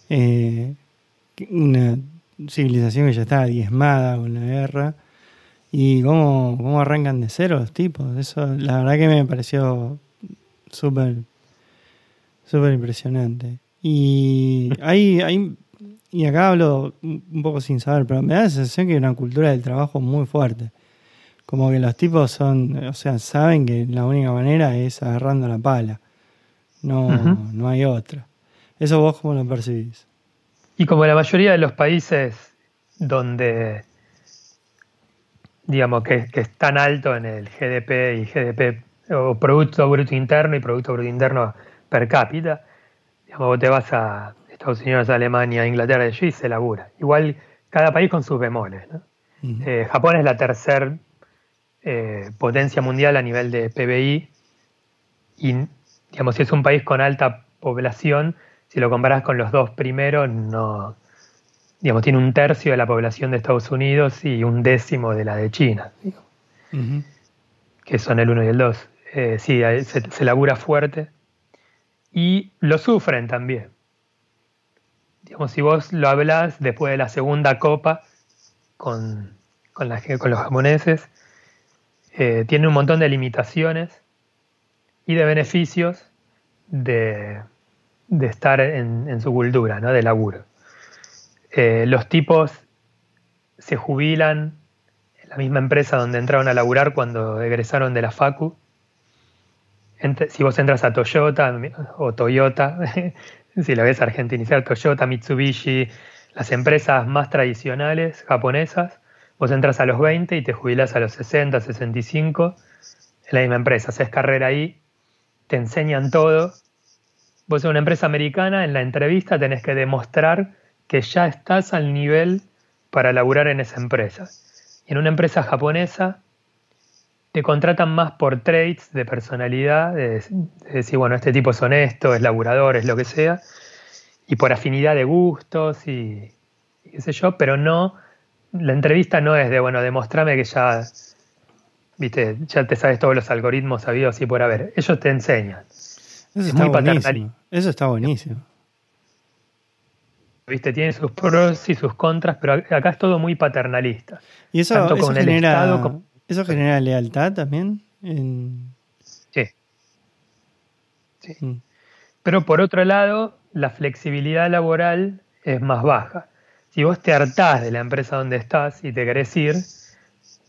Eh, una civilización que ya estaba diezmada con la guerra. Y cómo, cómo arrancan de cero los tipos. Eso, la verdad que me pareció súper, súper impresionante. Y hay, hay, y acá hablo un poco sin saber, pero me da la sensación que hay una cultura del trabajo muy fuerte. Como que los tipos son, o sea, saben que la única manera es agarrando la pala. No, no hay otra. ¿Eso vos cómo lo percibís? Y como la mayoría de los países donde, digamos, que, que es tan alto en el GDP y GDP, o Producto Bruto Interno y Producto Bruto Interno per cápita, Digamos, vos te vas a Estados Unidos, Alemania, Inglaterra y allí se labura. Igual cada país con sus bemoles. ¿no? Eh, Japón es la tercera eh, potencia mundial a nivel de PBI y, digamos, si es un país con alta población, si lo comparas con los dos primeros, no, digamos, tiene un tercio de la población de Estados Unidos y un décimo de la de China, que son el 1 y el 2. Eh, sí, se, se, labura fuerte y lo sufren también. Digamos, si vos lo hablas después de la segunda copa con, con, con los japoneses, eh, tiene un montón de limitaciones y de beneficios de, de estar en, su cultura, ¿no? de laburo. Eh, los tipos se jubilan en la misma empresa donde entraron a laburar cuando egresaron de la Facu. si vos entras a Toyota o Toyota, si la ves argentinizar, Toyota, Mitsubishi, las empresas más tradicionales japonesas, vos entras a los 20 y te jubilas a los 60, 65 en la misma empresa, haces carrera ahí, te enseñan todo Vos en una empresa americana, en la entrevista tenés que demostrar que ya estás al nivel para laburar en esa empresa. Y en una empresa japonesa te contratan más por traits de personalidad, de, decir, bueno, este tipo es honesto, es laburador, es lo que sea, y por afinidad de gustos y, qué sé yo, pero no, la entrevista no es de, bueno, demostrame que ya, viste, ya te sabes todos los algoritmos sabidos y por haber. Ellos te enseñan. Eso es muy paternalista. Eso está buenísimo. Viste, tiene sus pros y sus contras, pero acá es todo muy paternalista. ¿Y eso, genera, ¿eso genera lealtad también? Sí. sí. Mm. Pero por otro lado, la flexibilidad laboral es más baja. Si vos te hartás de la empresa donde estás y te querés ir,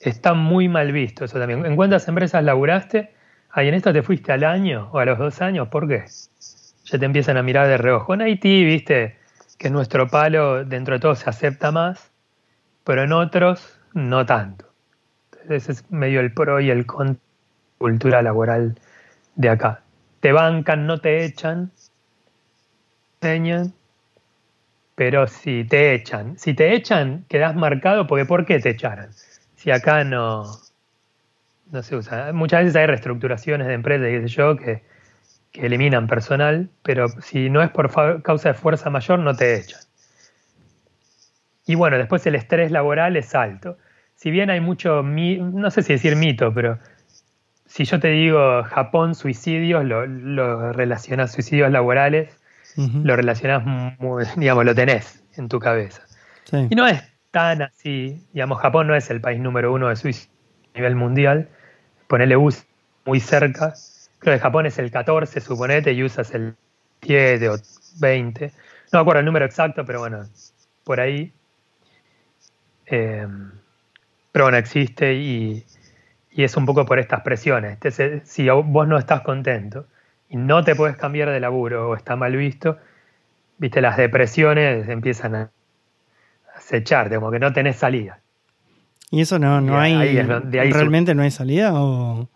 está muy mal visto eso también. ¿En cuántas empresas laburaste? Ahí en esta te fuiste al año o a los dos años, ¿por qué? Ya te empiezan a mirar de reojo. En Haití, viste, que nuestro palo dentro de todo se acepta más, pero en otros no tanto. Entonces es medio el pro y el con cultura laboral de acá. Te bancan, no te echan, enseñan, pero si te echan, si te echan, quedas marcado porque ¿por qué te echaran? Si acá no, no se usa. Muchas veces hay reestructuraciones de empresas, sé yo, que, eliminan personal, pero si no es por causa de fuerza mayor, no te echan. Y bueno, después el estrés laboral es alto. Si bien hay mucho, no sé si decir mito, pero si yo te digo Japón, suicidios, lo, lo relacionas, suicidios laborales, lo relacionas, digamos, lo tenés en tu cabeza. Y no es tan así, digamos, Japón no es el país número uno de suicidio a nivel mundial, ponerle US muy cerca. Creo que Japón es el 14, suponete, y usas el 7 o 20. No me acuerdo el número exacto, pero bueno, por ahí. Eh, pero bueno, existe y, es un poco por estas presiones. si vos no estás contento y no te puedes cambiar de laburo o está mal visto, viste, las depresiones empiezan a acecharte, como que no tenés salida. ¿Y eso no, no hay, realmente no hay salida o,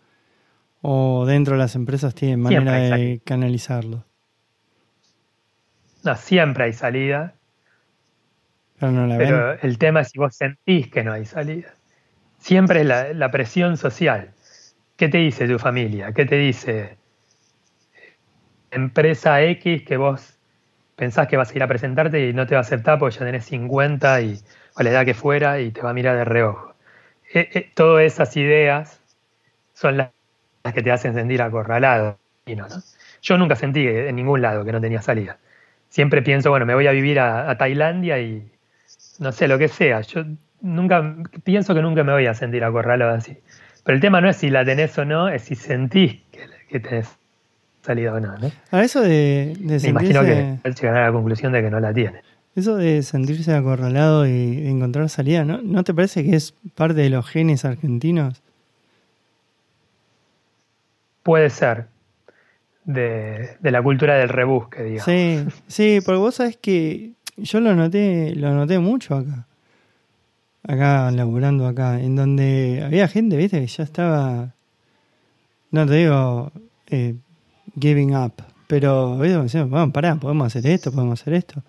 o, dentro de las empresas tienen manera de canalizarlo? No, siempre hay salida. Pero, no la pero el tema es si vos sentís que no hay salida. Siempre es la, la presión social. ¿Qué te dice tu familia? ¿Qué te dice empresa X que vos pensás que vas a ir a presentarte y no te va a aceptar porque ya tenés 50 y o la edad que fuera y te va a mirar de reojo. Eh, eh, todas esas ideas son las que te hacen sentir acorralado. ¿no? Yo nunca sentí en ningún lado que no tenía salida. Siempre pienso, bueno, me voy a vivir a, Tailandia y no sé, lo que sea. Yo nunca pienso que nunca me voy a sentir acorralado así. Pero el tema no es si la tenés o no, es si sentís que, que tenés salida o no. A eso de, de Me imagino que llegar a la conclusión de que no la tiene. Eso de sentirse acorralado y encontrar salida, ¿no? ¿no te parece que es parte de los genes argentinos? Puede ser. De, la cultura del rebusque, digamos. Sí, sí, porque vos sabés que yo lo noté, lo noté mucho acá. Acá, laburando acá, en donde había gente, viste, que ya estaba, no te digo, eh, giving up, pero ¿viste? decimos, bueno, pará, podemos hacer esto, podemos hacer esto.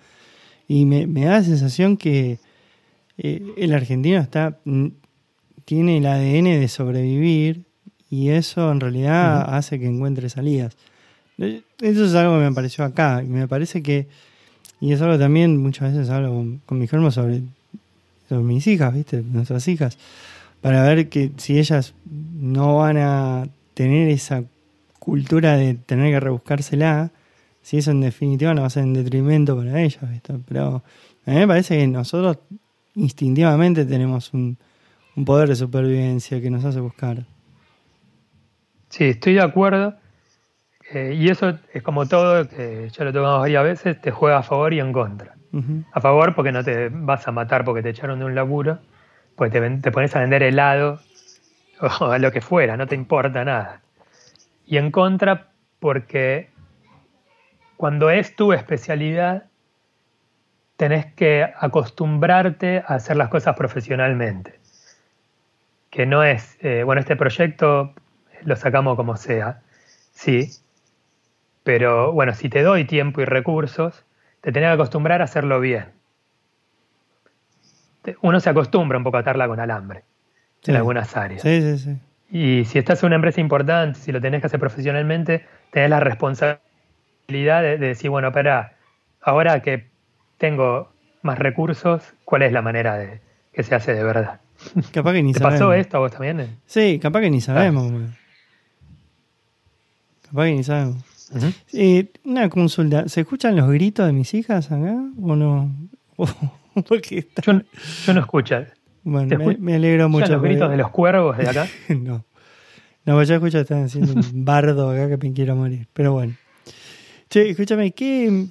Y me, me da la sensación que eh, el argentino está tiene el ADN de sobrevivir y eso en realidad hace que encuentre salidas. Eh, Eso es algo que me pareció acá y me parece que, y es algo también, muchas veces hablo con, con mis hermanos sobre, sobre mis hijas, ¿viste? Nuestras hijas, para ver que si ellas no van a tener esa cultura de tener que rebuscársela, si eso en definitiva no va a ser en detrimento para ellas, ¿viste? Pero a mí me parece que nosotros instintivamente tenemos un, un poder de supervivencia que nos hace buscar. Sí, estoy de acuerdo. Eh, y eso es como todo, que ya lo tocamos varias veces, te juega a favor y en contra. A favor porque no te vas a matar porque te echaron de un laburo, pues te, ven- te pones a vender helado o a lo que fuera, no te importa nada. Y en contra porque cuando es tu especialidad, tenés que acostumbrarte a hacer las cosas profesionalmente. Que no es, eh, bueno, este proyecto lo sacamos como sea, sí, pero bueno, si te doy tiempo y recursos, te tenés que acostumbrar a hacerlo bien. Te- Uno se acostumbra un poco a atarla con alambre Sí. en algunas áreas. Sí, sí, sí. Y si estás en una empresa importante, si lo tenés que hacer profesionalmente, tenés la responsabilidad de, de decir, bueno, espera, ahora que tengo más recursos, ¿cuál es la manera de que se hace de verdad? Capaz que ni ¿Te sabemos. pasó esto a vos también? Sí, capaz que ni sabemos. güey. Sabemos. Ujú. Eh, una consulta. ¿Se escuchan los gritos de mis hijas acá o no? Porque está- Yo, yo no escucho. bueno, ¿Te me, me alegro mucho. los gritos porque- de los cuervos de acá? no. No, pues yo escucho están haciendo un bardo acá que me quiero morir. Pero bueno. Che, escúchame, ¿qué,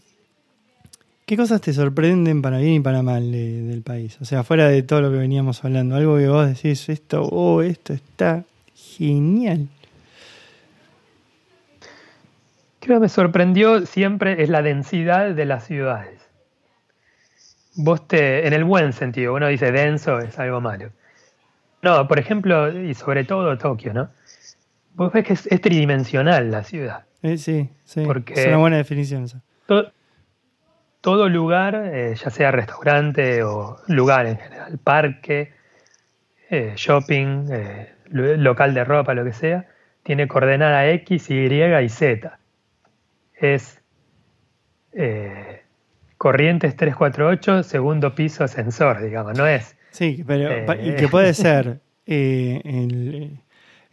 ¿qué cosas te sorprenden para bien y para mal de- del país? O sea, fuera de todo lo que veníamos hablando. Algo que vos decís, esto, oh, esto está genial. Creo que me sorprendió siempre es la densidad de las ciudades. Vos te, en el buen sentido, uno dice denso es algo malo. No, por ejemplo, y sobre todo Tokio, ¿no? Vos ves que es, es tridimensional la ciudad. Eh, sí, sí. Porque- Es una buena definición. To- todo lugar, eh, ya sea restaurante o lugar en general, parque, eh, shopping, lo- local de ropa, lo que sea, tiene coordenada X, Y y Z. Es eh, Corrientes 348, segundo piso ascensor, digamos, no es. Sí, pero Eh. y que puede ser eh, el,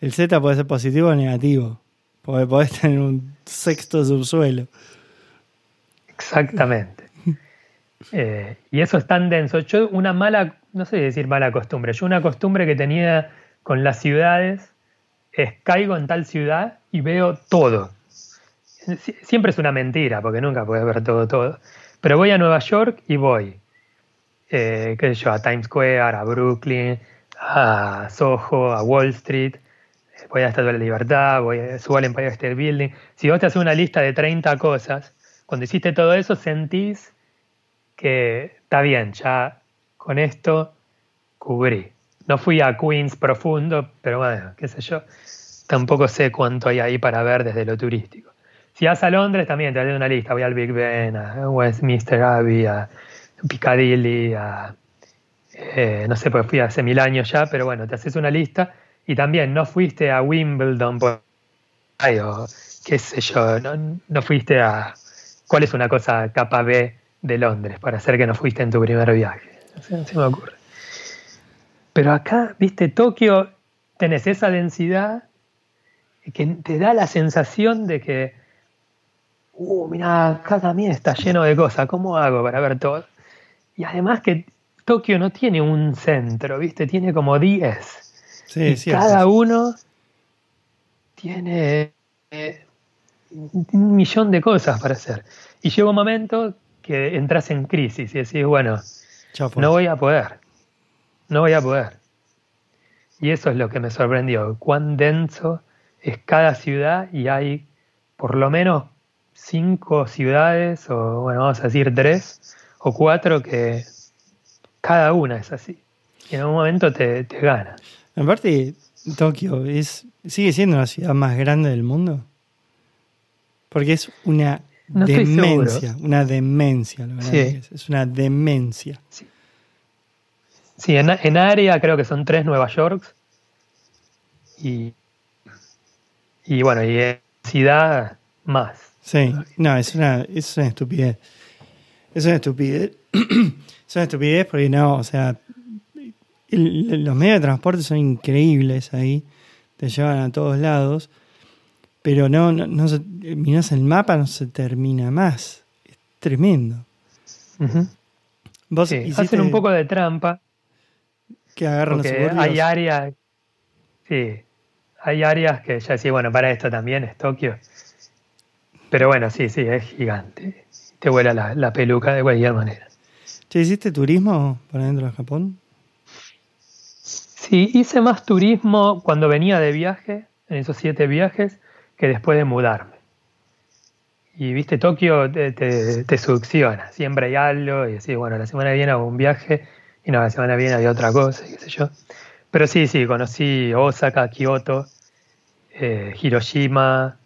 el Z puede ser positivo o negativo. Porque podés tener un sexto subsuelo. Exactamente. Eh, y eso es tan denso. Yo una mala, no sé decir mala costumbre, yo una costumbre que tenía con las ciudades es caigo en tal ciudad y veo todo. Sie- Siempre es una mentira, porque nunca puedes ver todo, todo. Pero voy a Nueva York y voy, eh, qué sé yo, a Times Square, a Brooklyn, a Soho, a Wall Street, eh, voy a Estatua de la Libertad, voy a, subo al Empire State Building. Si vos te haces una lista de 30 cosas, cuando hiciste todo eso sentís que está bien, ya con esto cubrí. No fui a Queens profundo, pero bueno, qué sé yo, tampoco sé cuánto hay ahí para ver desde lo turístico. Si vas a Londres también te haces una lista, voy al Big Ben, a Westminster Abbey, a Piccadilly, a, eh, no sé, pues fui hace mil años ya, pero bueno, te haces una lista y también no fuiste a Wimbledon por ahí, o qué sé yo, no, no fuiste a... ¿Cuál es una cosa capa B de Londres para hacer que no fuiste en tu primer viaje? No se me ocurre. Pero acá, viste, Tokio, tenés esa densidad que te da la sensación de que, uh, mira, acá también está lleno de cosas, ¿cómo hago para ver todo? Y además que Tokio no tiene un centro, viste, tiene como 10. Sí, y cierto. cada uno tiene eh, un millón de cosas para hacer. Y llega un momento que entras en crisis y decís, bueno, no voy a poder. No voy a poder. Y eso es lo que me sorprendió. Cuán denso es cada ciudad y hay por lo menos cinco ciudades, o bueno, vamos a decir tres o cuatro, que cada una es así. Y en un momento te, te gana. Aparte, Tokio es, sigue siendo la ciudad más grande del mundo. Porque es una demencia, una demencia, es. una demencia. Sí, en, en, área creo que son tres Nueva Yorks. Y, y bueno, y en ciudad más. Sí, no, es una, es una estupidez. Es una estupidez. es una estupidez porque no, o sea, los medios de transporte son increíbles ahí. Te llevan a todos lados. Pero no, no, no se, miras el mapa, no se termina más. Es tremendo. ¿Vos hacen un poco de trampa. Que agarran los Hay áreas. Sí. Hay áreas que ya decís, bueno, para esto también es Tokio. Pero bueno, sí, sí, es gigante. Te vuela la, peluca de cualquier manera. ¿Te hiciste turismo para dentro de Japón? Sí, hice más turismo cuando venía de viaje, en esos siete viajes, que después de mudarme. Y viste, Tokio te, succiona, siempre hay algo, y decís, bueno, la semana que viene hago un viaje, y no, la semana que viene hay otra cosa, qué sé yo. Pero sí, sí, conocí Osaka, Kioto, eh, Hiroshima,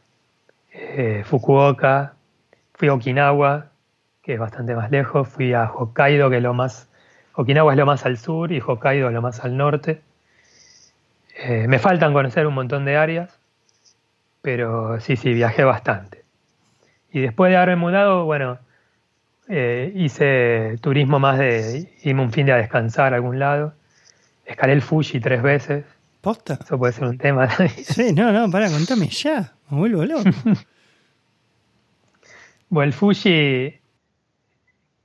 eh, Fukuoka, fui a Okinawa, que es bastante más lejos, fui a Hokkaido, que es lo más... Okinawa es lo más al sur y Hokkaido es lo más al norte. Eh, me faltan conocer un montón de áreas, pero sí, sí, viajé bastante. Y después de haberme mudado, bueno, eh, hice turismo más de irme un fin de a descansar a algún lado. Escalé el Fuji tres veces. ¿Posta? Eso puede ser un tema. sí, no, no, para, contame ya. Me vuelvo loco. bueno, el Fuji,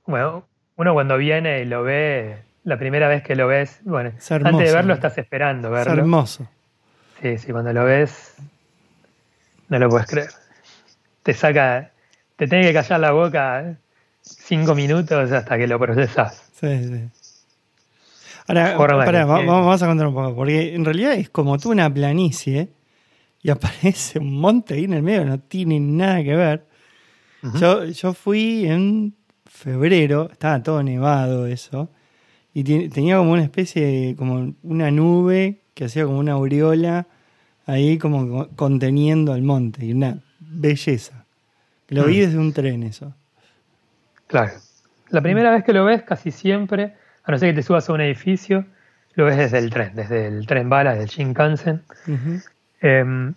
bueno, uno cuando viene y lo ve, la primera vez que lo ves, bueno, antes de verlo estás esperando verlo. Es hermoso. Sí, sí, cuando lo ves no lo puedes creer. Te saca, te tiene que callar la boca cinco minutos hasta que lo procesas. Sí, sí. Ahora, vamos a contar un poco, porque en realidad es como tú una planicie y aparece un monte ahí en el medio, no tiene nada que ver. yo, yo fui en febrero, estaba todo nevado eso, y tenía como una especie de, como una nube que hacía como una aureola ahí como conteniendo el monte y una belleza. Lo vi mm. desde un tren eso. Claro. La primera vez que lo ves casi siempre, a no ser que te subas a un edificio, lo ves desde el tren, desde el tren bala, del Shinkansen. Em,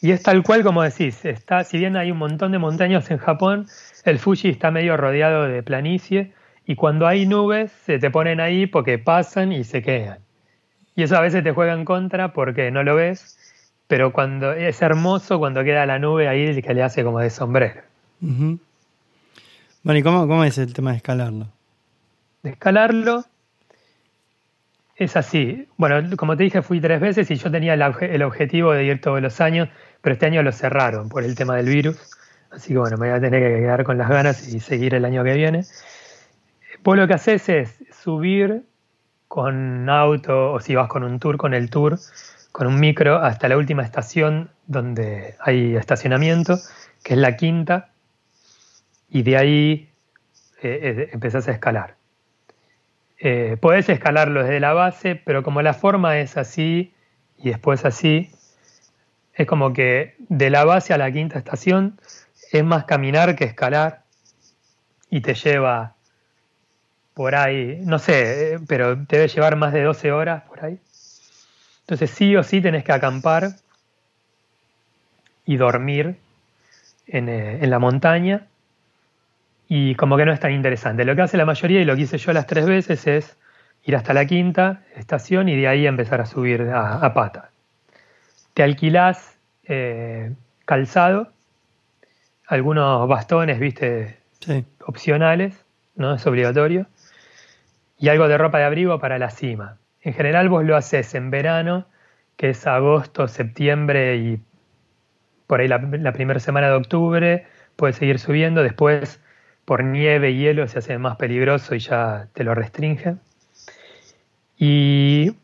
y es tal cual como decís, está, si bien hay un montón de montañas en Japón, el Fuji está medio rodeado de planicie y cuando hay nubes se te ponen ahí porque pasan y se quedan. Y eso a veces te juega en contra porque no lo ves pero cuando es hermoso cuando queda la nube ahí que le hace como de sombrero. Bueno, ¿y cómo, es el tema de escalarlo? De escalarlo es así. Bueno, como te dije, fui tres veces y yo tenía el, objetivo de ir todos los años, pero este año lo cerraron por el tema del virus. Así que bueno, me voy a tener que quedar con las ganas y seguir el año que viene. Vos lo que haces es subir con auto o si vas con un tour, con el tour, con un micro hasta la última estación donde hay estacionamiento, que es la quinta, y de ahí eh, eh, empezás a escalar. Eh, podés escalarlo desde la base, pero como la forma es así y después así, es como que de la base a la quinta estación es más caminar que escalar y te lleva por ahí, no sé, pero te debe llevar más de 12 horas por ahí. Entonces sí o sí tenés que acampar y dormir eh, en, la montaña y como que no es tan interesante. Lo que hace la mayoría y lo que hice yo las tres veces es ir hasta la quinta estación y de ahí empezar a subir a, pata. Te alquilás eh, calzado, algunos bastones, viste, opcionales, no es obligatorio, y algo de ropa de abrigo para la cima. En general vos lo haces en verano, que es agosto, septiembre y por ahí la, primera semana de octubre, puedes seguir subiendo, después por nieve y hielo se hace más peligroso y ya te lo restringe. Y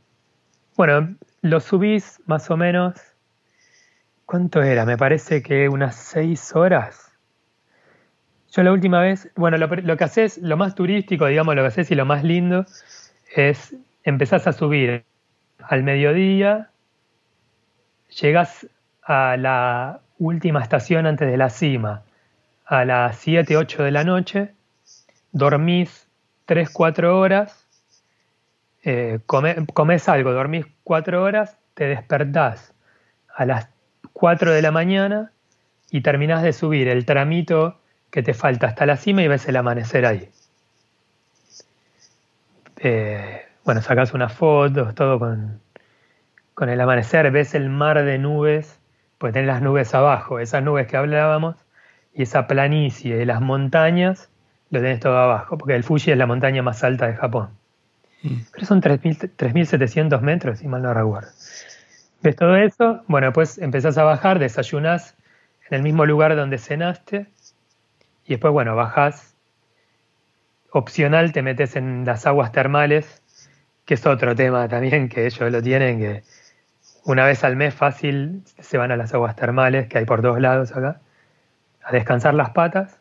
bueno, lo subís más o menos, ¿cuánto era? Me parece que unas seis horas. Yo la última vez, bueno, lo, que haces, lo más turístico, digamos, lo que haces y lo más lindo es empezás a subir al mediodía, llegas a la, última estación antes de la cima a las 7, 8 de la noche, dormís 3, 4 horas, eh, comes algo, dormís 4 horas, te despertás a las 4 de la mañana y terminás de subir el tramito que te falta hasta la cima y ves el amanecer ahí. Eh, bueno, sacas unas fotos, todo con, con el amanecer, ves el mar de nubes, pues tenés las nubes abajo, esas nubes que hablábamos, y esa planicie de las montañas, lo tenés todo abajo, porque el Fuji es la montaña más alta de Japón. Mm. Pero son 3.700 metros, si mal no recuerdo. Ves todo eso, bueno, pues empezás a bajar, desayunás en el mismo lugar donde cenaste, y después, bueno, bajás. Opcional te metes en las aguas termales, que es otro tema también que ellos lo tienen, que una vez al mes fácil se van a las aguas termales, que hay por todos lados acá, a descansar las patas,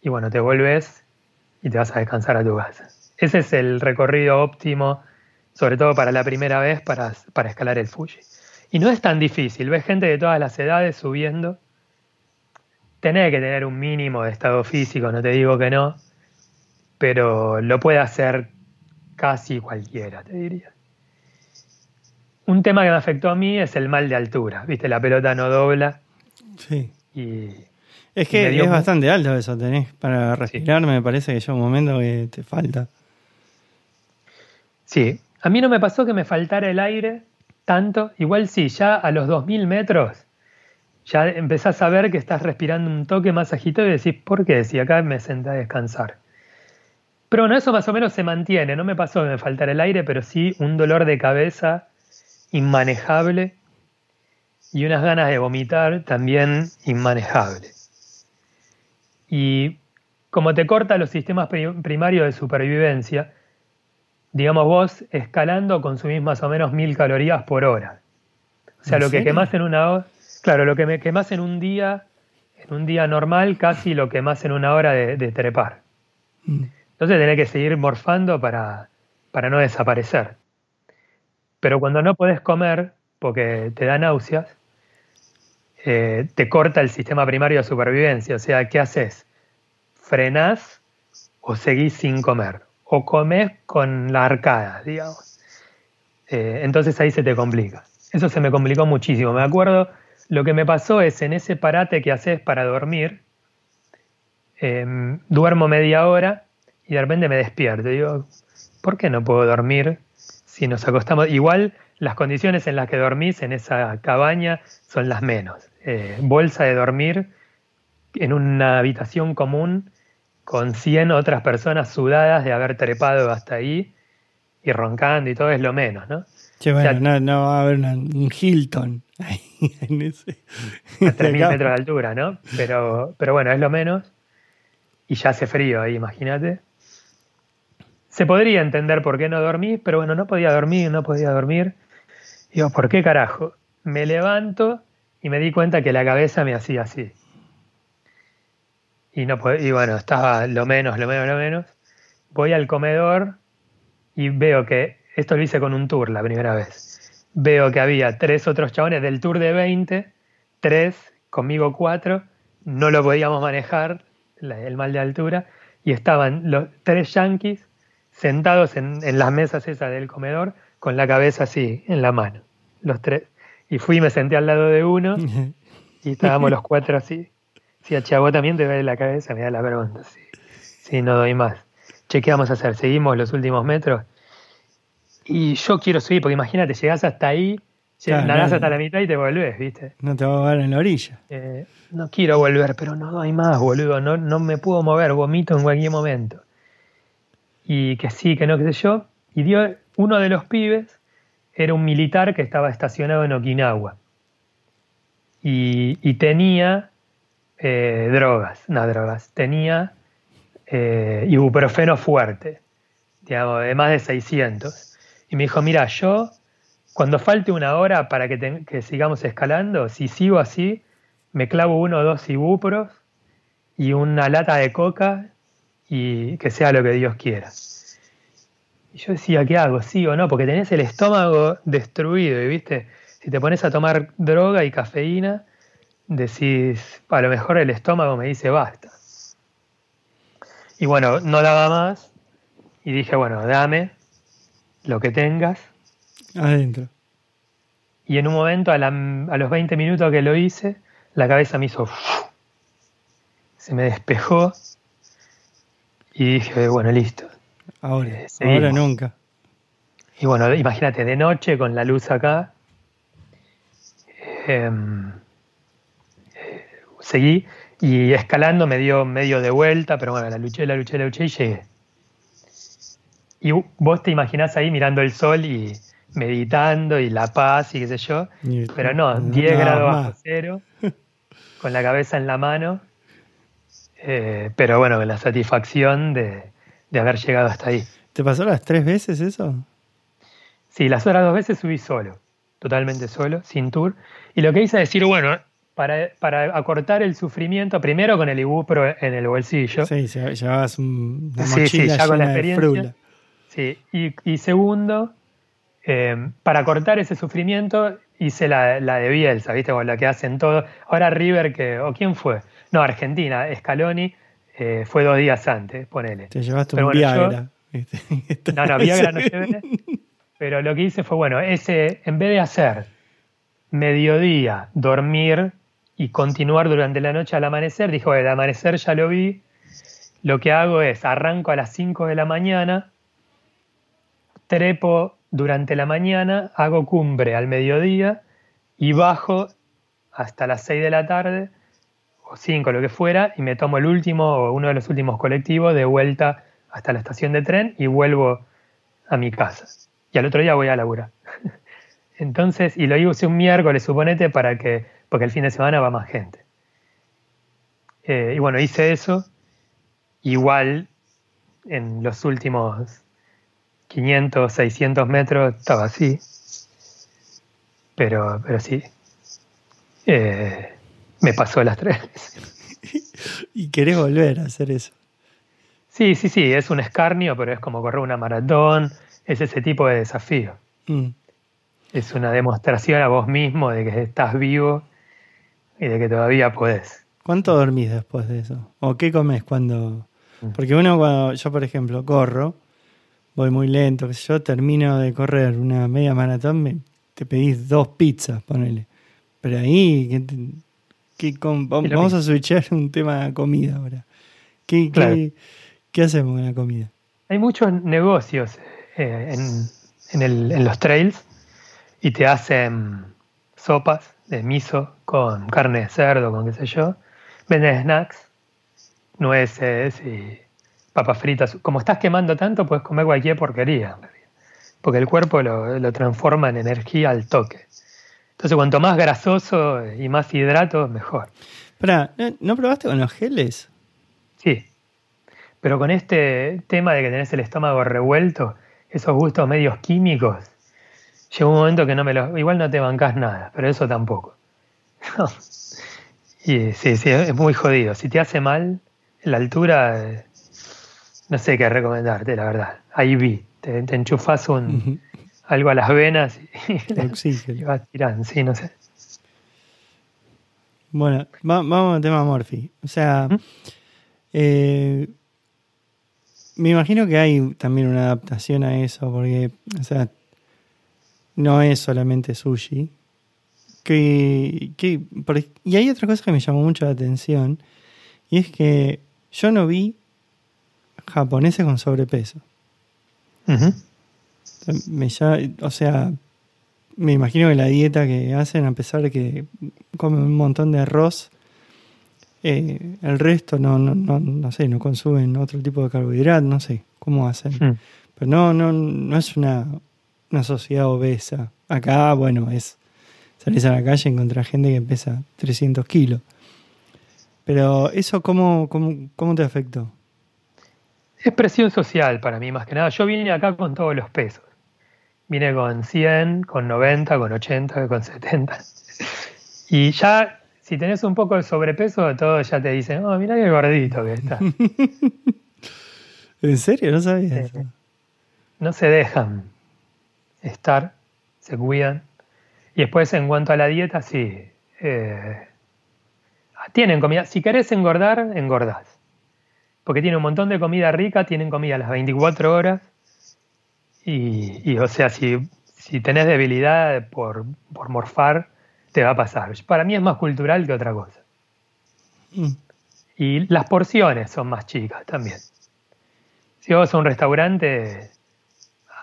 y bueno, te vuelves y te vas a descansar a tu casa. Ese es el recorrido óptimo, sobre todo para la primera vez, para, para escalar el Fuji. Y no es tan difícil, ves gente de todas las edades subiendo, Tenés que tener un mínimo de estado físico, no te digo que no, pero lo puede hacer casi cualquiera, te diría. Un tema que me afectó a mí es el mal de altura, viste, la pelota no dobla. Sí. Es que es bastante alto eso, tenés para respirar, me parece que llega un momento que te falta. Sí, a mí no me pasó que me faltara el aire tanto, igual sí, ya a los 2000 metros ya empezás a ver que estás respirando un toque más agitado y decís, ¿por qué? Si acá me senté a descansar. Pero bueno, eso más o menos se mantiene. No me pasó que me faltara el aire, pero sí un dolor de cabeza inmanejable y unas ganas de vomitar también inmanejables. Y como te corta los sistemas primarios de supervivencia, digamos vos escalando consumís más o menos mil calorías por hora. O sea, lo que quemás en una hora Claro, lo que me quemas en un día, en un día normal, casi lo quemas en una hora de, trepar. Mm. Entonces tenés que seguir morfando para, para no desaparecer. Pero cuando no podés comer, porque te da náuseas, eh, te corta el sistema primario de supervivencia. O sea, ¿qué haces? ¿Frenás o seguís sin comer? O comes con la arcada, digamos. Eh, entonces ahí se te complica. Eso se me complicó muchísimo. Me acuerdo lo que me pasó es en ese parate que haces para dormir, em, duermo media hora y de repente me despierto. Digo, ¿por qué no puedo dormir si nos acostamos? Igual las condiciones en las que dormís en esa cabaña son las menos. Eh, bolsa de dormir en una habitación común con 100 otras personas sudadas de haber trepado hasta ahí y roncando y todo es lo menos, ¿no? bueno, no, va a haber un Hilton ahí en ese. A 3.000 metros de altura, ¿no? Pero, pero bueno, es lo menos. Y ya hace frío ahí, imagínate. Se podría entender por qué no dormí, pero bueno, no podía dormir, no podía dormir. Digo, ¿por qué carajo? Me levanto y me di cuenta que la cabeza me hacía así. Y, no, y bueno, estaba lo menos, lo menos, lo menos. Voy al comedor y veo que esto lo hice con un tour la primera vez. Veo que había tres otros chabones del tour de 20, tres, conmigo cuatro, no lo podíamos manejar, el mal de altura, y estaban los tres yanquis sentados en, las mesas esas del comedor con la cabeza así, en la mano, los tres. Y fui y me senté al lado de uno y estábamos los cuatro así. Si a Chavo también te ve la cabeza, me da la pregunta. Sí, sí, no doy más. Che, ¿qué vamos a hacer? ¿Seguimos los últimos metros? Y yo quiero subir, porque imagínate, llegás hasta ahí, nadás hasta la mitad y te volvés, ¿viste? No te vas a ver en la orilla. Eh, no quiero volver, pero no hay más, boludo. No, no me puedo mover, vomito en cualquier momento. Y que sí, que no, qué sé yo. Y dio, uno de los pibes era un militar que estaba estacionado en Okinawa. Y, tenía eh, drogas, no drogas, tenía eh, ibuprofeno fuerte, digamos, de más de 600 y me dijo, mira, yo cuando falte una hora para que, sigamos escalando, si sigo así, me clavo uno o dos ibupros y una lata de coca y que sea lo que Dios quiera. Y yo decía, ¿qué hago? ¿Sí o no? Porque tenés el estómago destruido y, viste, si te pones a tomar droga y cafeína, decís, a lo mejor el estómago me dice basta. Y bueno, no daba más y dije, bueno, dame lo que tengas. Adentro. Y en un momento, a, los 20 minutos que lo hice, la cabeza me hizo... Se me despejó y dije, bueno, listo. Ahora, eh, ahora nunca. Y bueno, imagínate, de noche con la luz acá. Em, eh, seguí y escalando me dio medio de vuelta, pero bueno, la luché, la luché, la luché y llegué. Y vos te imaginás ahí mirando el sol y meditando y la paz y qué sé yo, pero no, 10 grados bajo cero, con la cabeza en la mano, eh, pero bueno, con la satisfacción de, de haber llegado hasta ahí. ¿Te pasó las tres veces eso? Sí, las otras dos veces subí solo, totalmente solo, sin tour. Y lo que hice es decir, bueno, para, para acortar el sufrimiento, primero con el ibupro en el bolsillo. Sí, llevabas un, una mochila sí, sí, ya con la experiencia. Sí, y, y segundo, eh, para cortar ese sufrimiento hice la, la, de Bielsa, ¿viste? Con la que hacen todo. Ahora River, que, ¿o quién fue? No, Argentina, Scaloni, eh, fue dos días antes, ponele. Te llevaste un Viagra. no, no, Viagra no llevé. Pero lo que hice fue, bueno, ese, en vez de hacer mediodía, dormir y continuar durante la noche al amanecer, dijo, el amanecer ya lo vi, lo que hago es, arranco a las 5 de la mañana, trepo durante la mañana, hago cumbre al mediodía y bajo hasta las 6 de la tarde, o 5, lo que fuera, y me tomo el último o uno de los últimos colectivos de vuelta hasta la estación de tren y vuelvo a mi casa y al otro día voy a laburar. Entonces, y lo hice un miércoles, suponete, para que, porque el fin de semana va más gente. Eh, y bueno, hice eso. Igual, en los últimos 500, 600 metros estaba así. Pero, pero sí. Eh, me pasó las tres. ¿Y querés volver a hacer eso? Sí, sí, sí, es un escarnio, pero es como correr una maratón, es ese tipo de desafío. Mm. Es una demostración a vos mismo de que estás vivo y de que todavía podés. ¿Cuánto dormís después de eso? ¿O qué comes cuando.? Porque uno, cuando yo, por ejemplo, corro, voy muy lento, yo termino de correr una media maratón, me, te pedís dos pizzas, ponele. Pero ahí, ¿qué, vamos a switchar un tema de comida ahora. ¿Qué, qué, ¿Qué hacemos con la comida? Hay muchos negocios eh, en, los trails y te hacen sopas de miso con carne de cerdo, con qué sé yo. Venden snacks, nueces y papas fritas. Como estás quemando tanto, puedes comer cualquier porquería, porque el cuerpo lo, transforma en energía al toque. Entonces, cuanto más grasoso y más hidrato, mejor. Espera, ¿no probaste con los geles? Sí, pero con este tema de que tenés el estómago revuelto, esos gustos medios químicos, llega un momento que no me los. Igual no te bancas nada, pero eso tampoco. y sí, sí, es muy jodido. Si te hace mal, la altura, eh, no sé qué recomendarte, la verdad. Ahí vi, te, enchufas un, algo a las venas y, y vas tirando, sí, no sé. Bueno, vamos al tema Morphy. O sea, eh, me imagino que hay también una adaptación a eso, porque, o sea, no es solamente sushi. Que, y hay otra cosa que me llamó mucho la atención, y es que yo no vi japoneses con sobrepeso. Me o sea, me imagino que la dieta que hacen, a pesar de que comen un montón de arroz, eh, el resto no, no, no, no sé, no consumen otro tipo de carbohidratos, no sé cómo hacen. Hmm. Pero no, no, no es una, una sociedad obesa. Acá, bueno, es salís a la calle y encontrás gente que pesa 300 kilos. Pero eso, ¿cómo, cómo, cómo te afectó? Es presión social para mí, más que nada. Yo vine acá con todos los pesos. Vine con 100, con 90, con 80, con 70. Y ya si tenés un poco de sobrepeso, todos ya te dicen, oh, mira qué gordito que está. ¿En serio? No sabía eso. No se dejan estar, se cuidan. Y después, en cuanto a la dieta, sí. Eh, tienen comida. Si querés engordar, engordás. Porque tiene un montón de comida rica, tienen comida a las 24 horas. Y, o sea, si, si tenés debilidad por, por, morfar, te va a pasar. Para mí es más cultural que otra cosa. Mm. Y las porciones son más chicas también. Si vas a un restaurante,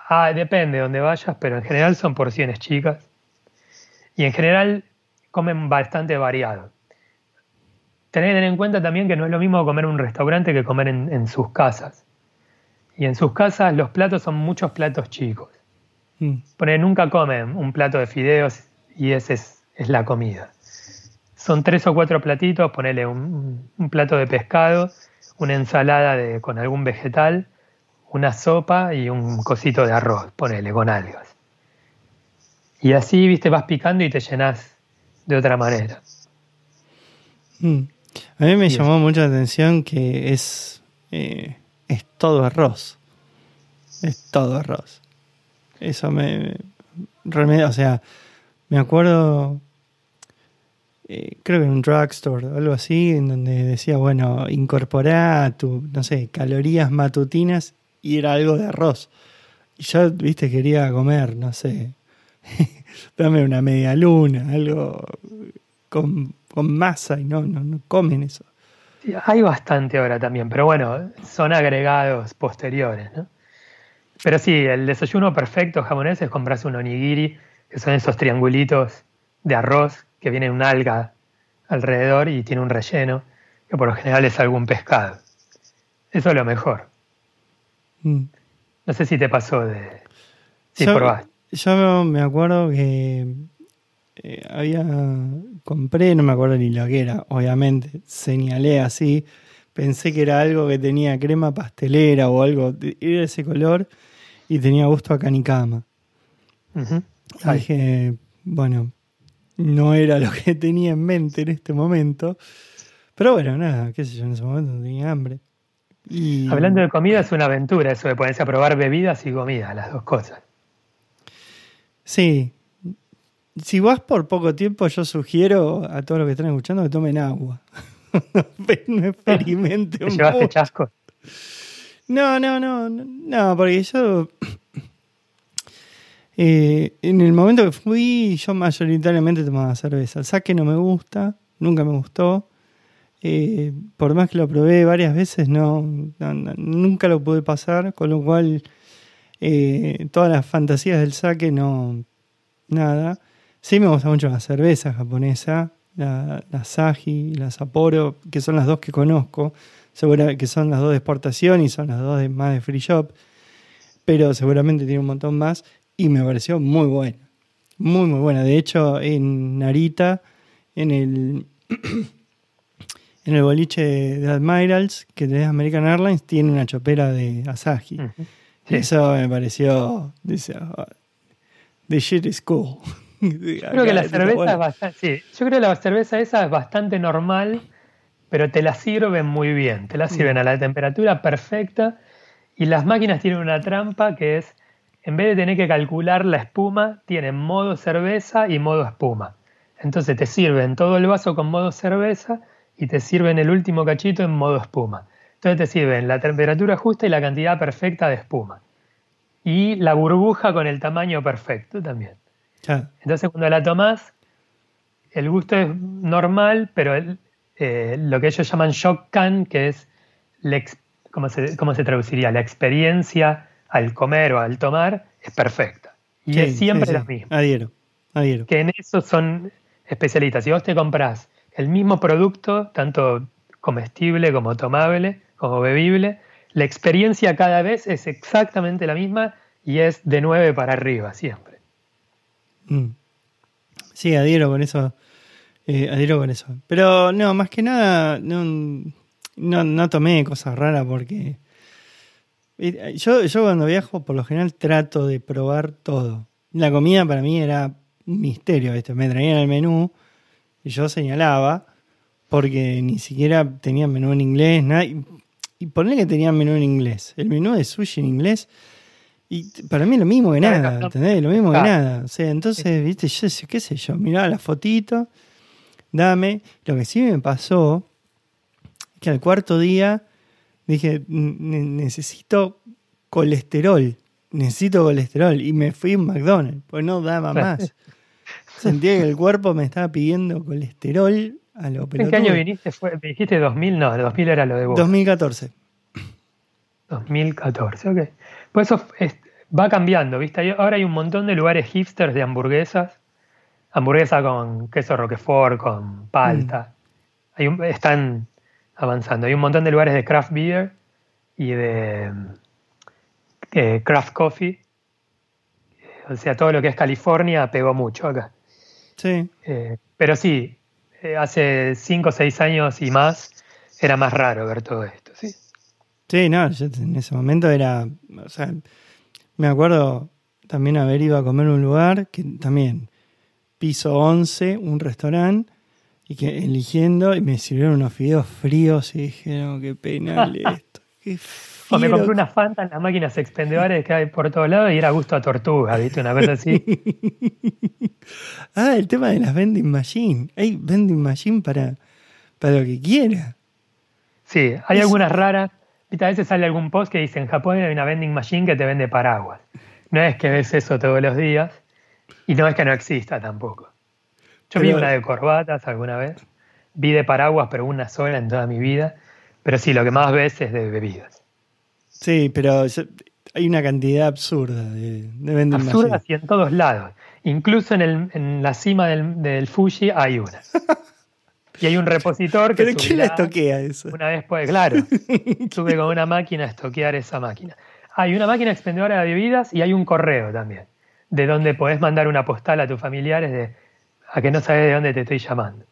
ah, depende de dónde vayas, pero en general son porciones chicas. Y en general comen bastante variado. Tenés que tener en cuenta también que no es lo mismo comer en un restaurante que comer en, sus casas. Y en sus casas los platos son muchos platos chicos. Mm. nunca comen un plato de fideos y ese es, la comida. Son tres o cuatro platitos, ponele un, plato de pescado, una ensalada de, con algún vegetal, una sopa y un cosito de arroz, ponele, con algas. Y así, viste, vas picando y te llenas de otra manera. Mm. A mí me llamó mucho la atención que es, eh, es todo arroz. Es todo arroz. Eso me, realmente, o sea, me acuerdo, eh, creo que en un drugstore o algo así, en donde decía, bueno, incorporá tu, no sé, calorías matutinas y era algo de arroz. Y yo, viste, quería comer, no sé, dame una media luna, algo con, masa y no, no, comen eso. Hay bastante ahora también, pero bueno, son agregados posteriores, ¿no? Pero sí, el desayuno perfecto japonés es comprarse un onigiri, que son esos triangulitos de arroz que viene una alga alrededor y tiene un relleno, que por lo general es algún pescado. Eso es lo mejor. Mm. No sé si te pasó de... Si probaste. Yo me acuerdo que eh, había compré, no me acuerdo ni lo que era, obviamente, señalé así, pensé que era algo que tenía crema pastelera o algo, era ese color y tenía gusto a canicama. dije, bueno, no era lo que tenía en mente en este momento, pero bueno, nada, qué sé yo, en ese momento no tenía hambre. Hablando de comida, es una aventura eso de ponerse a probar bebidas y comida, las dos cosas. Sí. Si vas por poco tiempo, yo sugiero a todos los que están escuchando que tomen agua. no experimenten. ¿Llevaste chasco? No, no, no, no, porque yo. Eh, en el momento que fui, yo mayoritariamente tomaba cerveza. El saque no me gusta, nunca me gustó. Eh, por más que lo probé varias veces, no, nunca lo pude pasar, con lo cual eh, todas las fantasías del saque no. Nada. Sí me gusta mucho la cerveza japonesa, la, la Saji, la Sapporo, que son las dos que conozco. Segura, que son las dos de exportación y son las dos de, más de free shop. Pero seguramente tiene un montón más. Y me pareció muy buena. Muy, muy buena. De hecho, en Narita, en el. en el boliche de Admirals, que tenés American Airlines, tiene una chopera de Asahi. Eso me pareció. Dice, oh, the shit is cool. Yo creo que la cerveza es bastante, yo creo que la cerveza esa es bastante normal, pero te la sirven muy bien. Te la sirven a la temperatura perfecta y las máquinas tienen una trampa que es, en vez de tener que calcular la espuma, tienen modo cerveza y modo espuma. Entonces te sirven todo el vaso con modo cerveza y te sirven el último cachito en modo espuma. Entonces te sirven la temperatura justa y la cantidad perfecta de espuma. Y la burbuja con el tamaño perfecto también. Entonces cuando la tomás, el gusto es normal, pero eh, lo que ellos llaman shock can, que es, ¿cómo, se, ¿cómo se traduciría? La experiencia al comer o al tomar es perfecta. Y es siempre lo mismo. Adhiero, adhiero. Que en eso son especialistas. Si vos te compras el mismo producto, tanto comestible como tomable, como bebible, la experiencia cada vez es exactamente la misma y es de 9 para arriba siempre. Mm. Sí, adhiero con eso. Eh, adhiero con eso. Pero no, más que nada, no, no, tomé cosas raras porque. Eh, yo, yo cuando viajo, por lo general trato de probar todo. La comida para mí era un misterio, ¿viste? Me traían el menú y yo señalaba porque ni siquiera tenían menú en inglés. Y, y que tenían menú en inglés. El menú de sushi en inglés. Y para mí lo mismo que nada, ¿entendés? Lo mismo que nada. O sea, entonces, viste, yo qué sé yo, miraba la fotito dame. Lo que sí me pasó es que al cuarto día dije, necesito colesterol, necesito colesterol. Y me fui a un McDonald's, pues no daba más. Sentía que el cuerpo me estaba pidiendo colesterol a lo ¿En qué año viniste? ¿Fue, ¿Me dijiste 2000? No, 2000 era lo de vos. 2014. 2014, ok. Pues eso va cambiando, ¿viste? Ahora hay un montón de lugares hipsters de hamburguesas. Hamburguesa con queso roquefort, con palta. Mm. están avanzando. Hay un montón de lugares de craft beer y de eh, craft coffee. O sea, todo lo que es California pegó mucho acá. Sí. Eh, pero sí, eh, hace 5 o 6 años y más era más raro ver todo esto, ¿sí? No, en ese momento era, o sea, me acuerdo también haber ido a comer un lugar que también, piso 11, un restaurante, y que eligiendo, y me sirvieron unos fideos fríos y dije, no, qué penal esto. Qué o me compré una Fanta en las máquinas expendedoras que hay por todos lados y era gusto a tortuga, ¿viste? Una cosa así. ah, el tema de las vending machine. Hay vending machine para, para lo que quiera. Sí, hay algunas raras. ¿Viste? A veces sale algún post que dice en Japón hay una vending machine que te vende paraguas. No es que ves eso todos los días y no es que no exista tampoco. Yo vi una de corbatas alguna vez, vi de paraguas, pero una sola en toda mi vida. Pero sí, lo que más ves es de bebidas. Sí, pero hay una cantidad absurda de, de vending Absurda y en todos lados. Incluso en, el, en la cima del, del, Fuji hay una. Y hay un repositor que. ¿Pero quién la estoquea eso? Una vez puede, claro. sube con una máquina a estoquear esa máquina. Hay una máquina expendedora de bebidas y hay un correo también, de donde podés mandar una postal a tus familiares de a que no sabes de dónde te estoy llamando.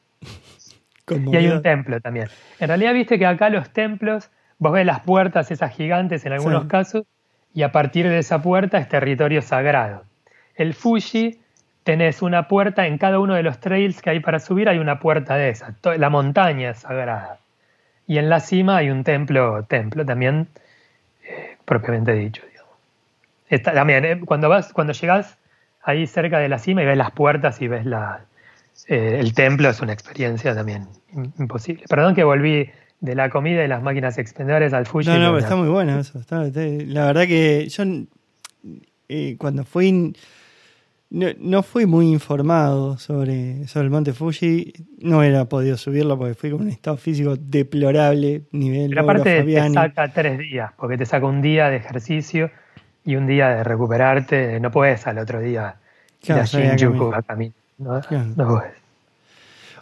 Y hay un templo también. En realidad, viste que acá los templos Vos ves las puertas esas gigantes en algunos casos y a partir de esa puerta es territorio sagrado. El Fuji tenés una puerta en cada uno de los trails que hay para subir, hay una puerta de esa. La montaña es sagrada. Y en la cima hay un templo, templo también eh, propiamente dicho. también, eh, cuando, vas, cuando llegas ahí cerca de la cima y ves las puertas y ves la, eh, el templo, es una experiencia también imposible. Perdón que volví de la comida y las máquinas expendedoras al Fuji. No, no, está muy bueno eso. la verdad que yo cuando fui no, fui muy informado sobre, sobre el monte Fuji. No era podido subirlo porque fui con un estado físico deplorable, nivel Pero aparte te saca tres días, porque te saca un día de ejercicio y un día de recuperarte. No puedes al otro día ir a Shinjuku a caminar. No, no puedes.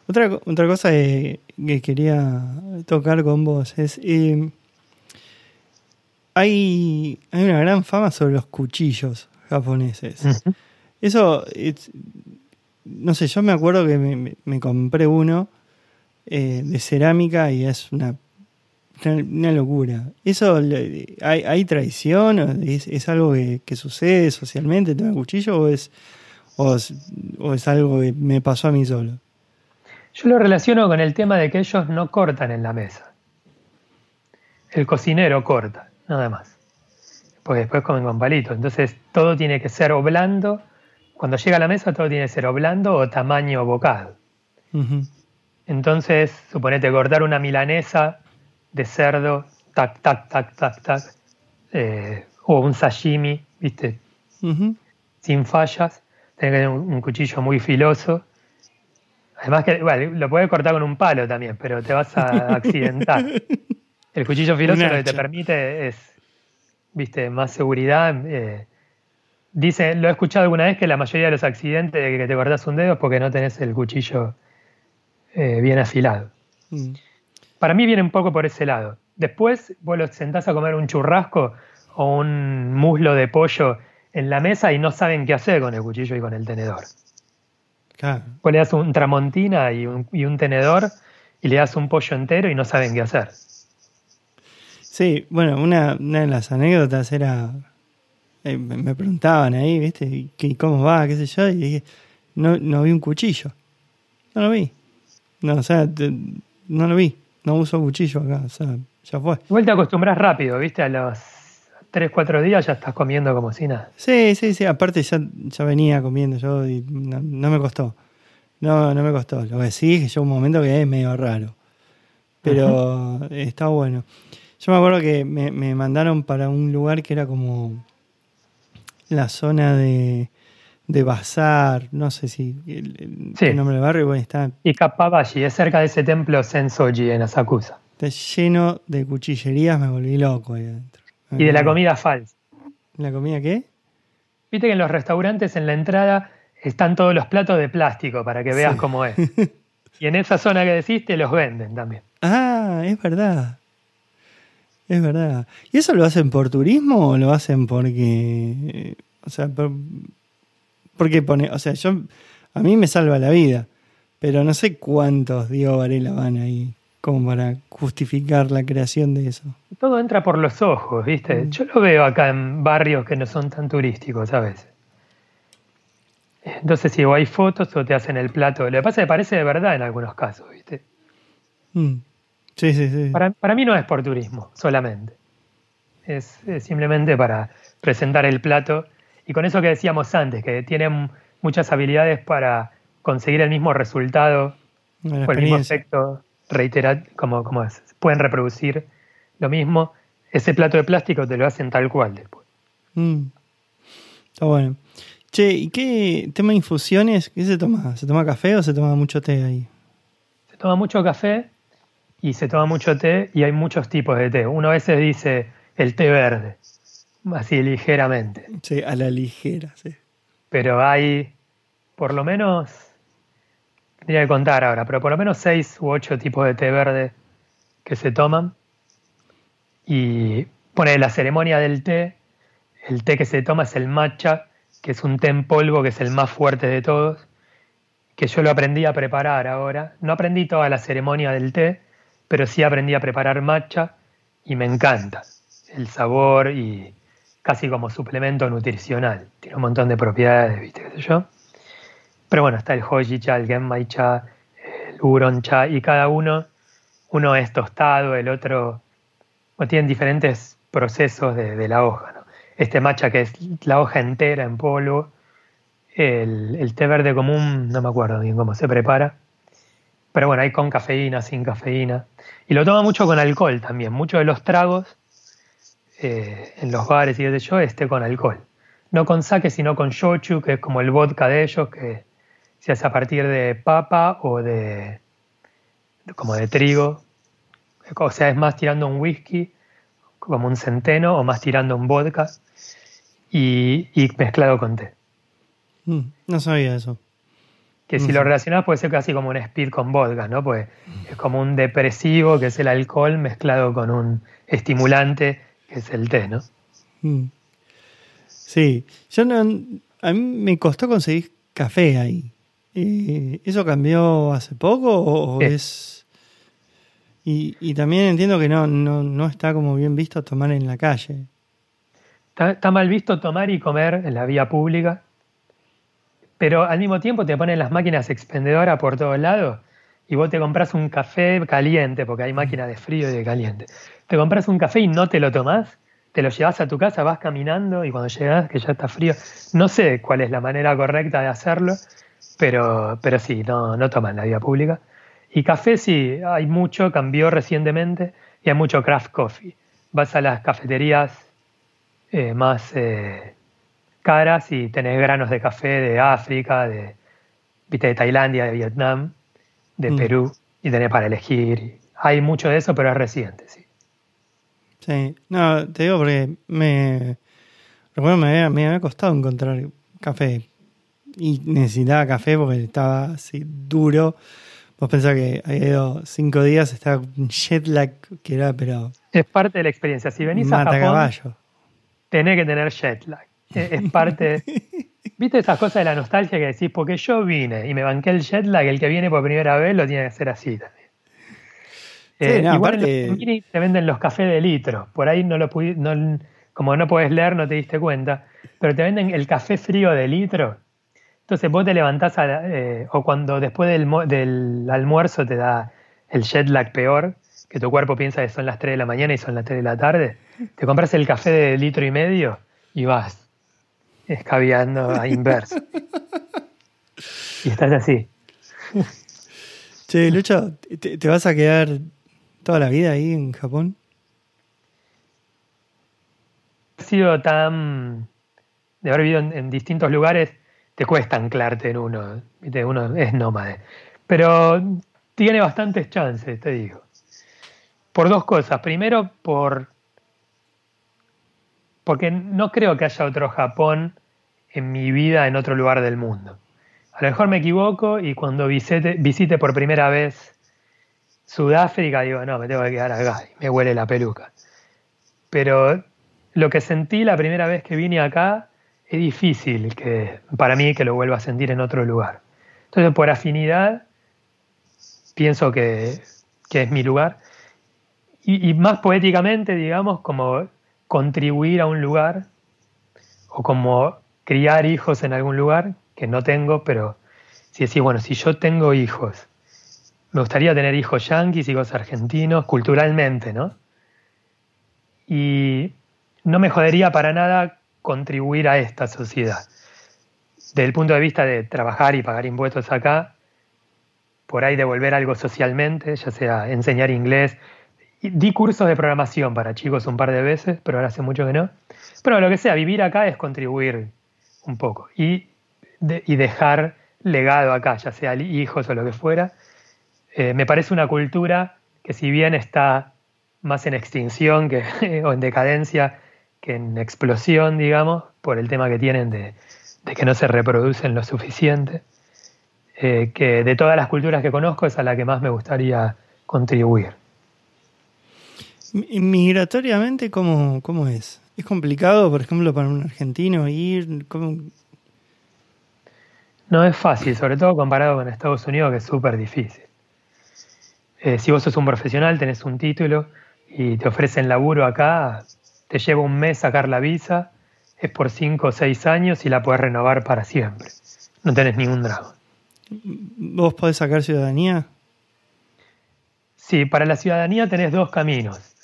Otra, otra cosa que, quería tocar con vos es. Eh, hay, hay una gran fama sobre los cuchillos japoneses. Eso. no sé, yo me acuerdo que me, compré uno eh, de cerámica y es una, una, locura. ¿Eso hay, traición? ¿Es, es algo que, sucede socialmente, el cuchillo? ¿O es, o es algo que me pasó a mí solo? Yo lo relaciono con el tema de que ellos no cortan en la mesa. El cocinero corta, nada más. Porque después comen con palito. Entonces todo tiene que ser o blando. Cuando llega a la mesa todo tiene que ser o blando o tamaño bocado. Entonces, suponete cortar una milanesa de cerdo, tac, tac, tac, tac, tac. Eh, o un sashimi, ¿viste? Sin fallas. Tiene que tener un cuchillo muy filoso Además que, bueno, lo puedes cortar con un palo también, pero te vas a accidentar. El cuchillo filoso lo que te permite es, viste, más seguridad. Eh, dice, lo he escuchado alguna vez que la mayoría de los accidentes de que te cortas un dedo es porque no tenés el cuchillo eh, bien afilado. Mm. Para mí viene un poco por ese lado. Después vos lo sentás a comer un churrasco o un muslo de pollo en la mesa y no saben qué hacer con el cuchillo y con el tenedor. Claro. le das un tramontina y un, tenedor y le das un pollo entero y no saben qué hacer. Sí, bueno, una, de las anécdotas era. Eh, me preguntaban ahí, ¿viste? ¿Cómo va? ¿Qué sé yo? Y dije, no, no vi un cuchillo. No lo vi. No, o sea, no lo vi. No uso cuchillo acá, o sea, ya fue. Igual te acostumbras rápido, ¿viste? A los 3, 4 días ya estás comiendo como si nada. Sí, sí, sí. Aparte ya, ya venía comiendo yo y no, me costó. No, no me costó. Lo que sí es que llegó un momento que es medio raro. Pero está bueno. Yo me acuerdo que me, me mandaron para un lugar que era como la zona de, de Bazar, no sé si el, el- Sí. el nombre del barrio, bueno, está, Y Kappabashi es cerca de ese templo Sensoji en Asakusa. está lleno de cuchillerías, me volví loco ahí adentro. Y de la comida falsa. ¿La comida qué? Viste que en los restaurantes en la entrada están todos los platos de plástico para que veas Sí. cómo es. Y en esa zona que decís te los venden también. Ah, es verdad. Es verdad. ¿Y eso lo hacen por turismo o lo hacen porque... O sea, por, porque pone... O sea, yo... A mí me salva la vida. Pero no sé cuántos Diego Varela van ahí como para justificar la creación de eso. Todo entra por los ojos, ¿viste? Yo lo veo acá en barrios que no son tan turísticos a veces. Entonces, si o hay fotos o te hacen el plato. Lo que pasa es que parece de verdad en algunos casos, ¿viste? Mm. Sí, sí, sí. Para, para mí no es por turismo solamente. Es, es simplemente para presentar el plato. Y con eso que decíamos antes, que tienen muchas habilidades para conseguir el mismo resultado o el mismo efecto reiterar, como, como es. Pueden reproducir lo mismo. Ese plato de plástico te lo hacen tal cual después. Mm. Está bueno. Che, ¿y qué tema de infusiones? ¿Qué se toma? ¿Se toma café o se toma mucho té ahí? Se toma mucho café y se toma mucho té y hay muchos tipos de té. Uno a veces dice el té verde, así ligeramente. Sí, a la ligera, sí. pero hay por lo menos, tendría que contar ahora, pero por lo menos seis u ocho tipos de té verde que se toman. Y pone la ceremonia del té, el té que se toma es el matcha, que es un té en polvo, que es el más fuerte de todos, que yo lo aprendí a preparar ahora. No aprendí toda la ceremonia del té, pero sí aprendí a preparar matcha y me encanta el sabor y casi como suplemento nutricional. Tiene un montón de propiedades, ¿viste? ¿Qué sé yo? Pero bueno, está el hoji cha, el genmai cha, el uron cha, y cada uno, uno es tostado, el otro, o tienen diferentes procesos de, de la hoja, ¿no? Este matcha que es la hoja entera en polvo, el, el té verde común, no me acuerdo bien cómo se prepara, pero bueno, hay con cafeína, sin cafeína, y lo toma mucho con alcohol también, muchos de los tragos eh, en los bares y sé yo, esté con alcohol. No con sake, sino con shochu, que es como el vodka de ellos, que se hace a partir de papa o de como de trigo. O sea, es más tirando un whisky, como un centeno, o más tirando un vodka, y, y mezclado con té. Mm, no sabía eso. Que si lo relacionás puede ser casi como un speed con vodka, ¿no? Pues es como un depresivo, que es el alcohol, mezclado con un estimulante, que es el té, ¿no? Mm. Sí, yo no, a mí me costó conseguir café ahí. Eh, ¿Eso cambió hace poco o, o Sí. es...? Y, y también entiendo que no, no, no está como bien visto tomar en la calle. Está, está mal visto tomar y comer en la vía pública, pero al mismo tiempo te ponen las máquinas expendedoras por todos lados y vos te compras un café caliente, porque hay máquinas de frío y de caliente. Te compras un café y no te lo tomás, te lo llevas a tu casa, vas caminando y cuando llegas, que ya está frío, no sé cuál es la manera correcta de hacerlo, pero, pero sí, no, no toman la vía pública. Y café sí, hay mucho, cambió recientemente y hay mucho craft coffee. Vas a las cafeterías eh, más eh, caras y tenés granos de café de África, de, viste, de Tailandia, de Vietnam, de Mm. Perú, y tenés para elegir. Hay mucho de eso, pero es reciente, sí. Sí, no, te digo porque me... Recuerdo me había, me había costado encontrar café. Y necesitaba café porque estaba así duro. Vos pensás que había ido cinco días, estaba con jet lag que era, pero Es parte de la experiencia. Si venís a Japón, caballo. tenés que tener jet lag. Es parte. ¿Viste esas cosas de la nostalgia que decís? Porque yo vine y me banqué el jet lag, el que viene por primera vez lo tiene que hacer así también. Eh, no, igual en los te venden los cafés de litro. Por ahí no lo pudi- no- como no puedes leer, no te diste cuenta. Pero te venden el café frío de litro. Entonces vos te levantás a la- eh, o cuando después del, del almuerzo te da el jet lag peor, que tu cuerpo piensa que son las 3 de la mañana y son las 3 de la tarde, te compras el café de litro y medio y vas escabeando a inverso. y estás así. che, Lucho, ¿te, vas a quedar toda la vida ahí en Japón? He sido tan. de haber vivido en, distintos lugares, te cuesta anclarte en uno. Uno es nómade. Pero tiene bastantes chances, te digo. Por dos cosas. Primero, por. Porque no creo que haya otro Japón en mi vida en otro lugar del mundo. A lo mejor me equivoco y cuando visite, visite por primera vez Sudáfrica digo, no, me tengo que quedar acá y me huele la peluca. Pero lo que sentí la primera vez que vine acá es difícil que, para mí que lo vuelva a sentir en otro lugar. Entonces, por afinidad, pienso que, es mi lugar. Y, más poéticamente, digamos, como contribuir a un lugar o como criar hijos en algún lugar, que no tengo, pero si decís, bueno, si yo tengo hijos, me gustaría tener hijos yanquis, hijos argentinos, culturalmente, ¿no? Y no me jodería para nada contribuir a esta sociedad. Desde el punto de vista de trabajar y pagar impuestos acá, por ahí devolver algo socialmente, ya sea enseñar inglés. Di cursos de programación para chicos un par de veces, pero ahora hace mucho que no. Pero lo que sea, vivir acá es contribuir un poco. Y y dejar legado acá, ya sea hijos o lo que fuera. Eh, me parece una cultura que si bien está más en extinción que, o en decadencia que en explosión, digamos, por el tema que tienen de, que no se reproducen lo suficiente, eh, que de todas las culturas que conozco es a la que más me gustaría contribuir. Migratoriamente, ¿cómo, cómo es? ¿Es complicado, por ejemplo, para un argentino ir? ¿Cómo, no es fácil, sobre todo comparado con Estados Unidos, que es súper difícil. Eh, si vos sos un profesional, tenés un título y te ofrecen laburo acá, te lleva un mes sacar la visa, es por 5 o 6 años y la puedes renovar para siempre. No tenés ningún drama. ¿Vos podés sacar ciudadanía? Sí, para la ciudadanía tenés dos caminos.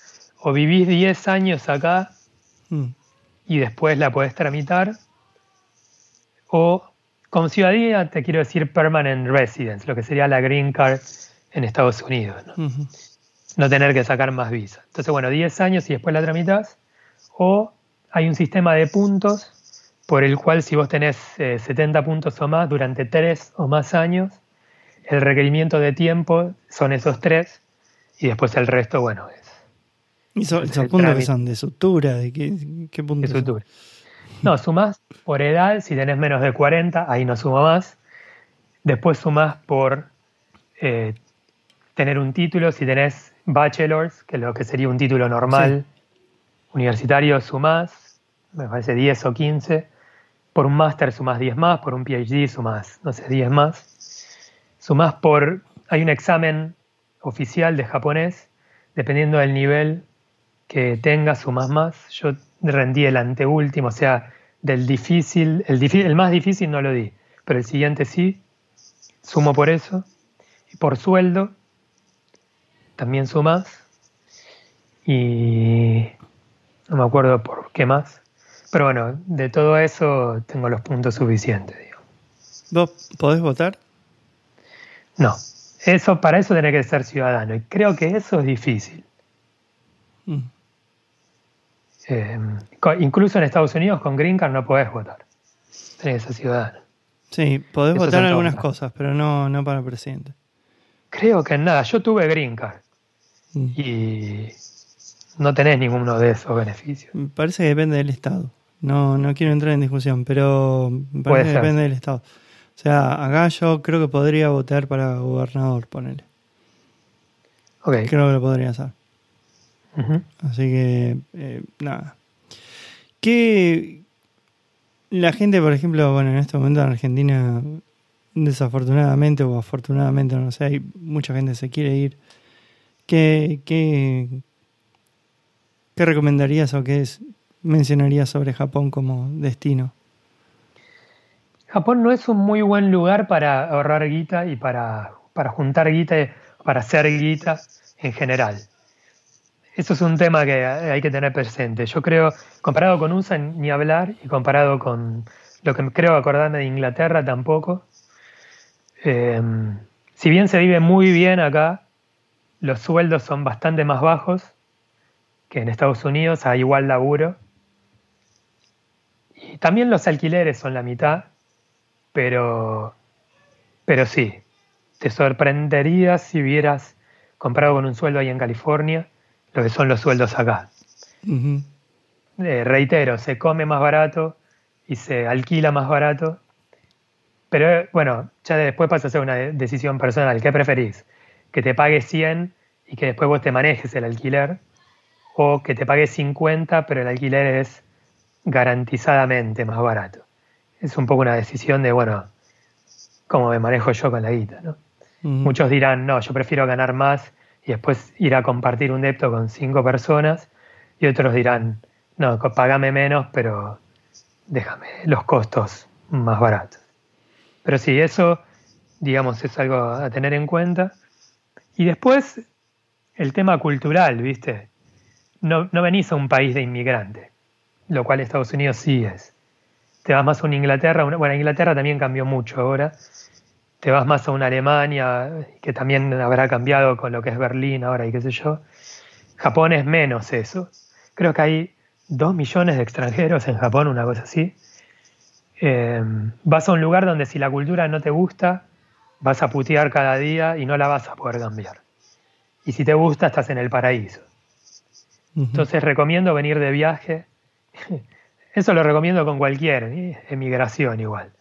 O vivís 10 años acá mm. y después la podés tramitar, o con ciudadanía te quiero decir permanent residence, lo que sería la green card en Estados Unidos. ¿no? tener que sacar más visa. Entonces, bueno, 10 años y después la tramitas. O hay un sistema de puntos por el cual si vos tenés 70 eh, puntos o más durante 3 o más años, el requerimiento de tiempo son esos 3 y después el resto, bueno, ¿Y esos puntos que son? ¿De sutura? ¿De qué, qué puntos? De sutura. No, sumás por edad, si tenés menos de 40, ahí no suma más. Después sumás por eh, tener un título, si tenés bachelors, que es lo que sería un título normal universitario, sumás, me parece 10 o 15. Por un máster sumás 10 más, por un PhD sumás, no sé, 10 más. Sumás por, hay un examen oficial de japonés, dependiendo del nivel que tengas, sumás más. Yo rendí el anteúltimo, o sea, del difícil, el, el más difícil no lo di, pero el siguiente sí, sumo por eso, y por sueldo también sumas, y no me acuerdo por qué más, pero bueno, de todo eso tengo los puntos suficientes. Digo. ¿Vos podés votar? No, eso, para eso tenés que ser ciudadano, y creo que eso es difícil. Mm. Eh, incluso en Estados Unidos con Green Card no podés votar. Tenés que ser ciudadano. Sí, podés votar algunas cosas, pero no, no para presidente. Creo que en nada. Yo tuve Green Card mm. y no tenés ninguno de esos beneficios. Parece que depende del Estado. No, no quiero entrar en discusión, pero parece que depende del Estado. O sea, acá yo creo que podría votar para gobernador, ponele. Okay. Creo que lo podría hacer. Así que, eh, nada. Que la gente, por ejemplo, bueno, en este momento en Argentina, desafortunadamente o afortunadamente, no sé, hay mucha gente que se quiere ir. ¿Qué, qué, qué recomendarías o qué mencionarías sobre Japón como destino? Japón no es un muy buen lugar para ahorrar guita y para, para juntar guita, para hacer guita en general. Eso es un tema que hay que tener presente. Yo creo, comparado con USA, ni hablar, y comparado con lo que creo acordarme de Inglaterra tampoco. Em, si bien se vive muy bien acá, los sueldos son bastante más bajos que en Estados Unidos a igual laburo. Y también los alquileres son la mitad, pero, pero sí, te sorprendería si hubieras comprado con un sueldo ahí en California lo que son los sueldos acá. Eh, reitero, se come más barato y se alquila más barato, pero bueno, ya después pasa a ser una decisión personal. ¿Qué preferís? ¿Que te pague 100 y que después vos te manejes el alquiler? ¿O que te pague 50 pero el alquiler es garantizadamente más barato? Es un poco una decisión de, bueno, cómo me manejo yo con la guita, ¿no? Muchos dirán, no, yo prefiero ganar más y después ir a compartir un depto con cinco personas. Y otros dirán, no, pagame menos, pero déjame los costos más baratos. Pero sí, eso, digamos, es algo a tener en cuenta. Y después, el tema cultural, ¿viste? No, no venís a un país de inmigrantes, lo cual Estados Unidos sí es. Te vas más a una Inglaterra, bueno, Inglaterra también cambió mucho ahora, te vas más a una Alemania, que también habrá cambiado con lo que es Berlín ahora y qué sé yo. Japón es menos eso. Creo que hay dos millones de extranjeros en Japón, una cosa así. Eh, vas a un lugar donde si la cultura no te gusta, vas a putear cada día y no la vas a poder cambiar. Y si te gusta, estás en el paraíso. Entonces recomiendo venir de viaje. Eso lo recomiendo con cualquier emigración igual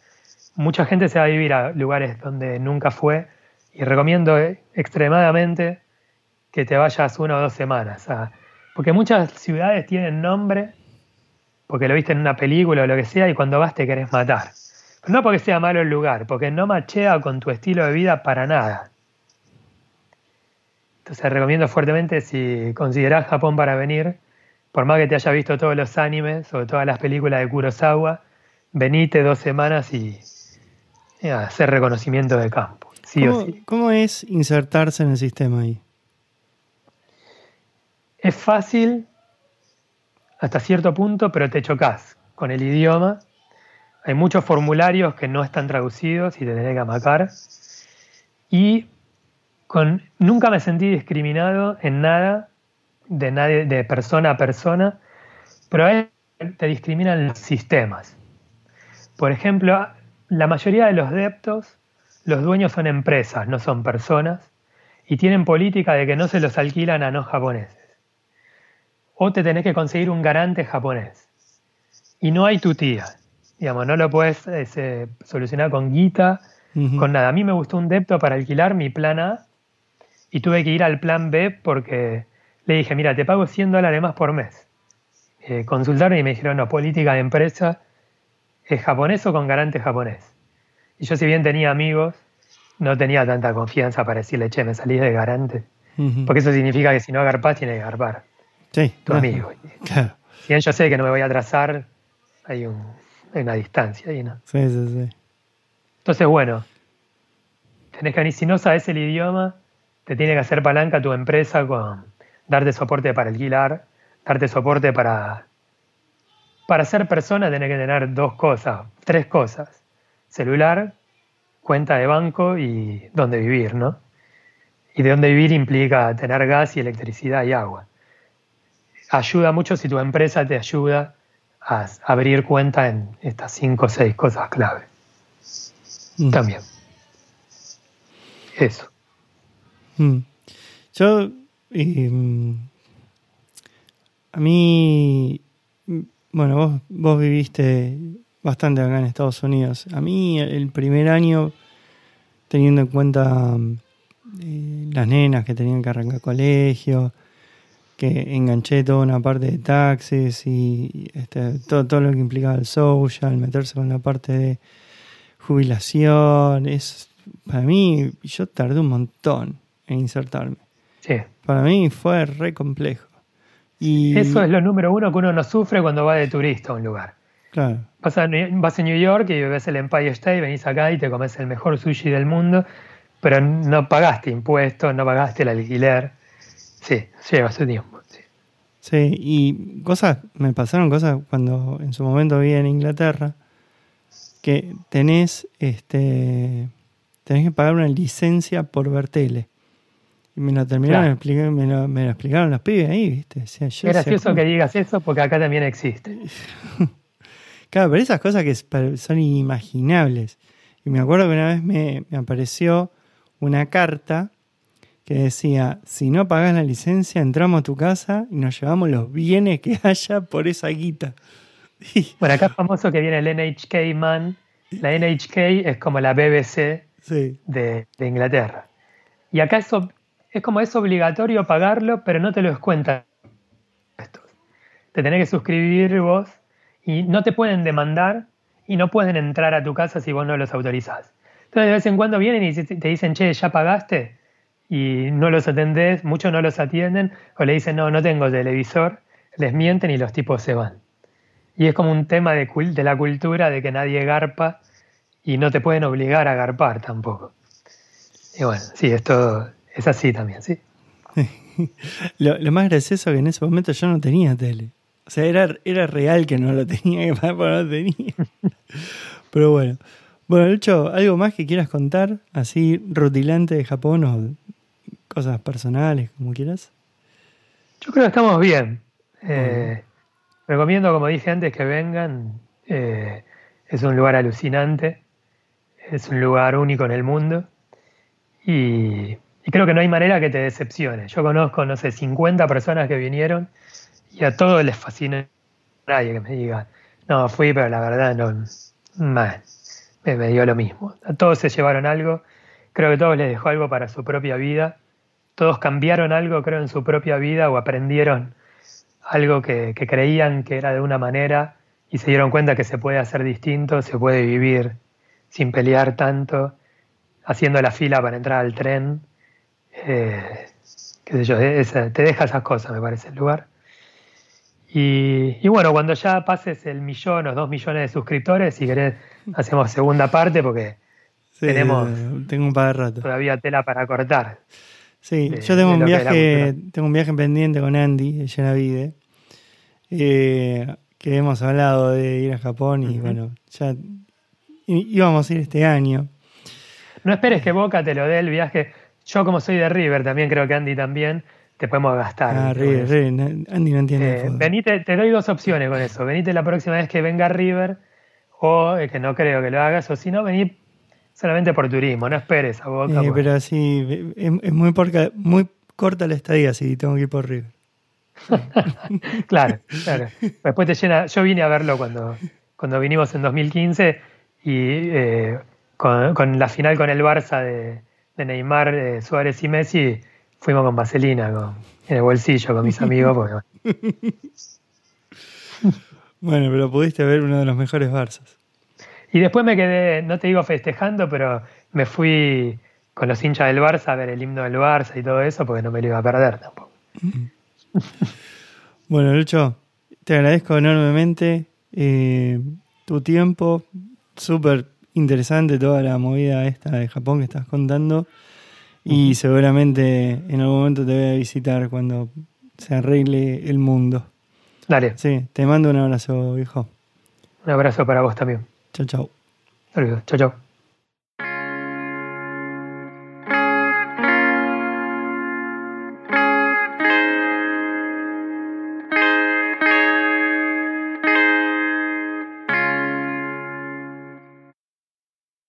mucha gente se va a vivir a lugares donde nunca fue y recomiendo eh, extremadamente que te vayas una o dos semanas. porque muchas ciudades tienen nombre, porque lo viste en una película o lo que sea, y cuando vas te querés matar. Pero no porque sea malo el lugar, porque no machea con tu estilo de vida para nada. Entonces recomiendo fuertemente si considerás Japón para venir, por más que te haya visto todos los animes o todas las películas de Kurosawa, venite dos semanas y hacer reconocimiento de campo. Sí ¿Cómo, o sí. ¿Cómo es insertarse en el sistema ahí? Es fácil hasta cierto punto, pero te chocas con el idioma. Hay muchos formularios que no están traducidos y te tenés que amacar. Y con, nunca me sentí discriminado en nada, de, nadie, de persona a persona, pero ahí te discriminan los sistemas. Por ejemplo, la mayoría de los deptos, los dueños son empresas, no son personas, y tienen política de que no se los alquilan a no japoneses. O te tenés que conseguir un garante japonés. Y no hay tu tía. Digamos, no lo puedes solucionar con guita, con nada. A mí me gustó un depto para alquilar mi plan A y tuve que ir al plan B porque le dije, mira, te pago 100 dólares más por mes. Eh, consultaron y me dijeron, no, política de empresa, ¿Es japonés o con garante japonés? Y yo si bien tenía amigos, no tenía tanta confianza para decirle, che, me salí de garante. Porque eso significa que si no agarpás, tiene que agarpar. Sí. Tu amigo. Claro. Si bien yo sé que no me voy a atrasar, hay, un, una distancia ahí, ¿no? Sí, sí, sí. Entonces, bueno, tenés que venir, si no sabes el idioma, te tiene que hacer palanca tu empresa con darte soporte para alquilar, darte soporte para para ser persona tenés que tener dos cosas, tres cosas. Celular, cuenta de banco y dónde vivir, ¿no? Y de dónde vivir implica tener gas y electricidad y agua. Ayuda mucho si tu empresa te ayuda a abrir cuenta en estas cinco o seis cosas clave. Mm. También. Eso. Mm. Yo, mm, a mí bueno, vos, vos viviste bastante acá en Estados Unidos. A mí el primer año, teniendo en cuenta eh, las nenas que tenían que arrancar colegio, que enganché toda una parte de taxes y este, todo, todo lo que implicaba el social, meterse con la parte de jubilación, es para mí, yo tardé un montón en insertarme. Sí. Para mí fue re complejo. Eso es lo número uno que uno no sufre cuando va de turista a un lugar. Claro. Vas a, vas a New York y ves el Empire State, venís acá y te comes el mejor sushi del mundo, pero no pagaste impuestos, no pagaste el alquiler. Sí, lleva su tiempo. Sí. sí, y cosas, me pasaron cosas cuando en su momento vi en Inglaterra, que tenés, este, tenés que pagar una licencia por ver tele. Y me lo terminaron me, lo, me, lo, explicaron los pibes ahí, ¿viste? O es gracioso que digas eso porque acá también existe. claro, pero esas cosas que son inimaginables. Y me acuerdo que una vez me, me apareció una carta que decía, si no pagas la licencia, entramos a tu casa y nos llevamos los bienes que haya por esa guita. bueno, acá es famoso que viene el NHK Man. La NHK es como la BBC de, Inglaterra. Y acá eso es como es obligatorio pagarlo, pero no te lo descuentan. Te tenés que suscribir vos y no te pueden demandar y no pueden entrar a tu casa si vos no los autorizás. Entonces de vez en cuando vienen y te dicen, che, ¿ya pagaste? Y no los atendés, muchos no los atienden, o le dicen, no, no tengo televisor, les mienten y los tipos se van. Y es como un tema de, de la cultura de que nadie garpa y no te pueden obligar a garpar tampoco. Y bueno, sí, esto es así también, sí. lo, más gracioso es que en ese momento yo no tenía tele. O sea, era, era real que no lo tenía, que no tenía. Pero bueno. Bueno, Lucho, ¿algo más que quieras contar? Así, rutilante de Japón o cosas personales, como quieras. Yo creo que estamos bien. Eh, recomiendo, como dije antes, que vengan. Eh, es un lugar alucinante. Es un lugar único en el mundo. Y, creo que no hay manera que te decepcione. Yo conozco, no sé, 50 personas que vinieron y a todos les fascina. Nadie que me diga, no, fui, pero la verdad no. Man, me, dio lo mismo. A todos se llevaron algo. Creo que todos les dejó algo para su propia vida. Todos cambiaron algo, creo, en su propia vida o aprendieron algo que creían que era de una manera y se dieron cuenta que se puede hacer distinto, se puede vivir sin pelear tanto, haciendo la fila para entrar al tren. Eh, qué sé yo, te deja esas cosas, me parece, el lugar. Y, bueno, cuando ya pases el millón o dos millones de suscriptores, si querés, hacemos segunda parte porque tenemos tengo un par de rato. todavía tela para cortar. Sí, yo tengo un viaje, tengo un viaje pendiente con Andy, ella la vide, eh, que hemos hablado de ir a Japón y bueno, ya íbamos a ir este año. No esperes que Boca te lo dé el viaje. Yo como soy de River, también creo que Andy también, te podemos gastar. Ah, River, Andy no entiende. Eh, venite, te doy dos opciones con eso. Venite la próxima vez que venga River, o eh, que no creo que lo hagas, o si no, vení solamente por turismo, no esperes a Boca. Eh, pero así, es, muy, muy corta la estadía si tengo que ir por River. claro, claro. Después te llena. Yo vine a verlo cuando, cuando vinimos en 2015 y con, la final con el Barça de, Neymar, Suárez y Messi, fuimos con vaselina en el bolsillo con mis amigos. bueno, pero pudiste ver uno de los mejores Barças. Y después me quedé, no te digo festejando, pero me fui con los hinchas del Barça a ver el himno del Barça y todo eso, porque no me lo iba a perder tampoco. bueno, Lucho, te agradezco enormemente eh, tu tiempo, súper interesante toda la movida esta de Japón que estás contando. Y seguramente en algún momento te voy a visitar cuando se arregle el mundo. Dale. Sí, te mando un abrazo, viejo. Un abrazo para vos también. Chao, chao. Chao, chao.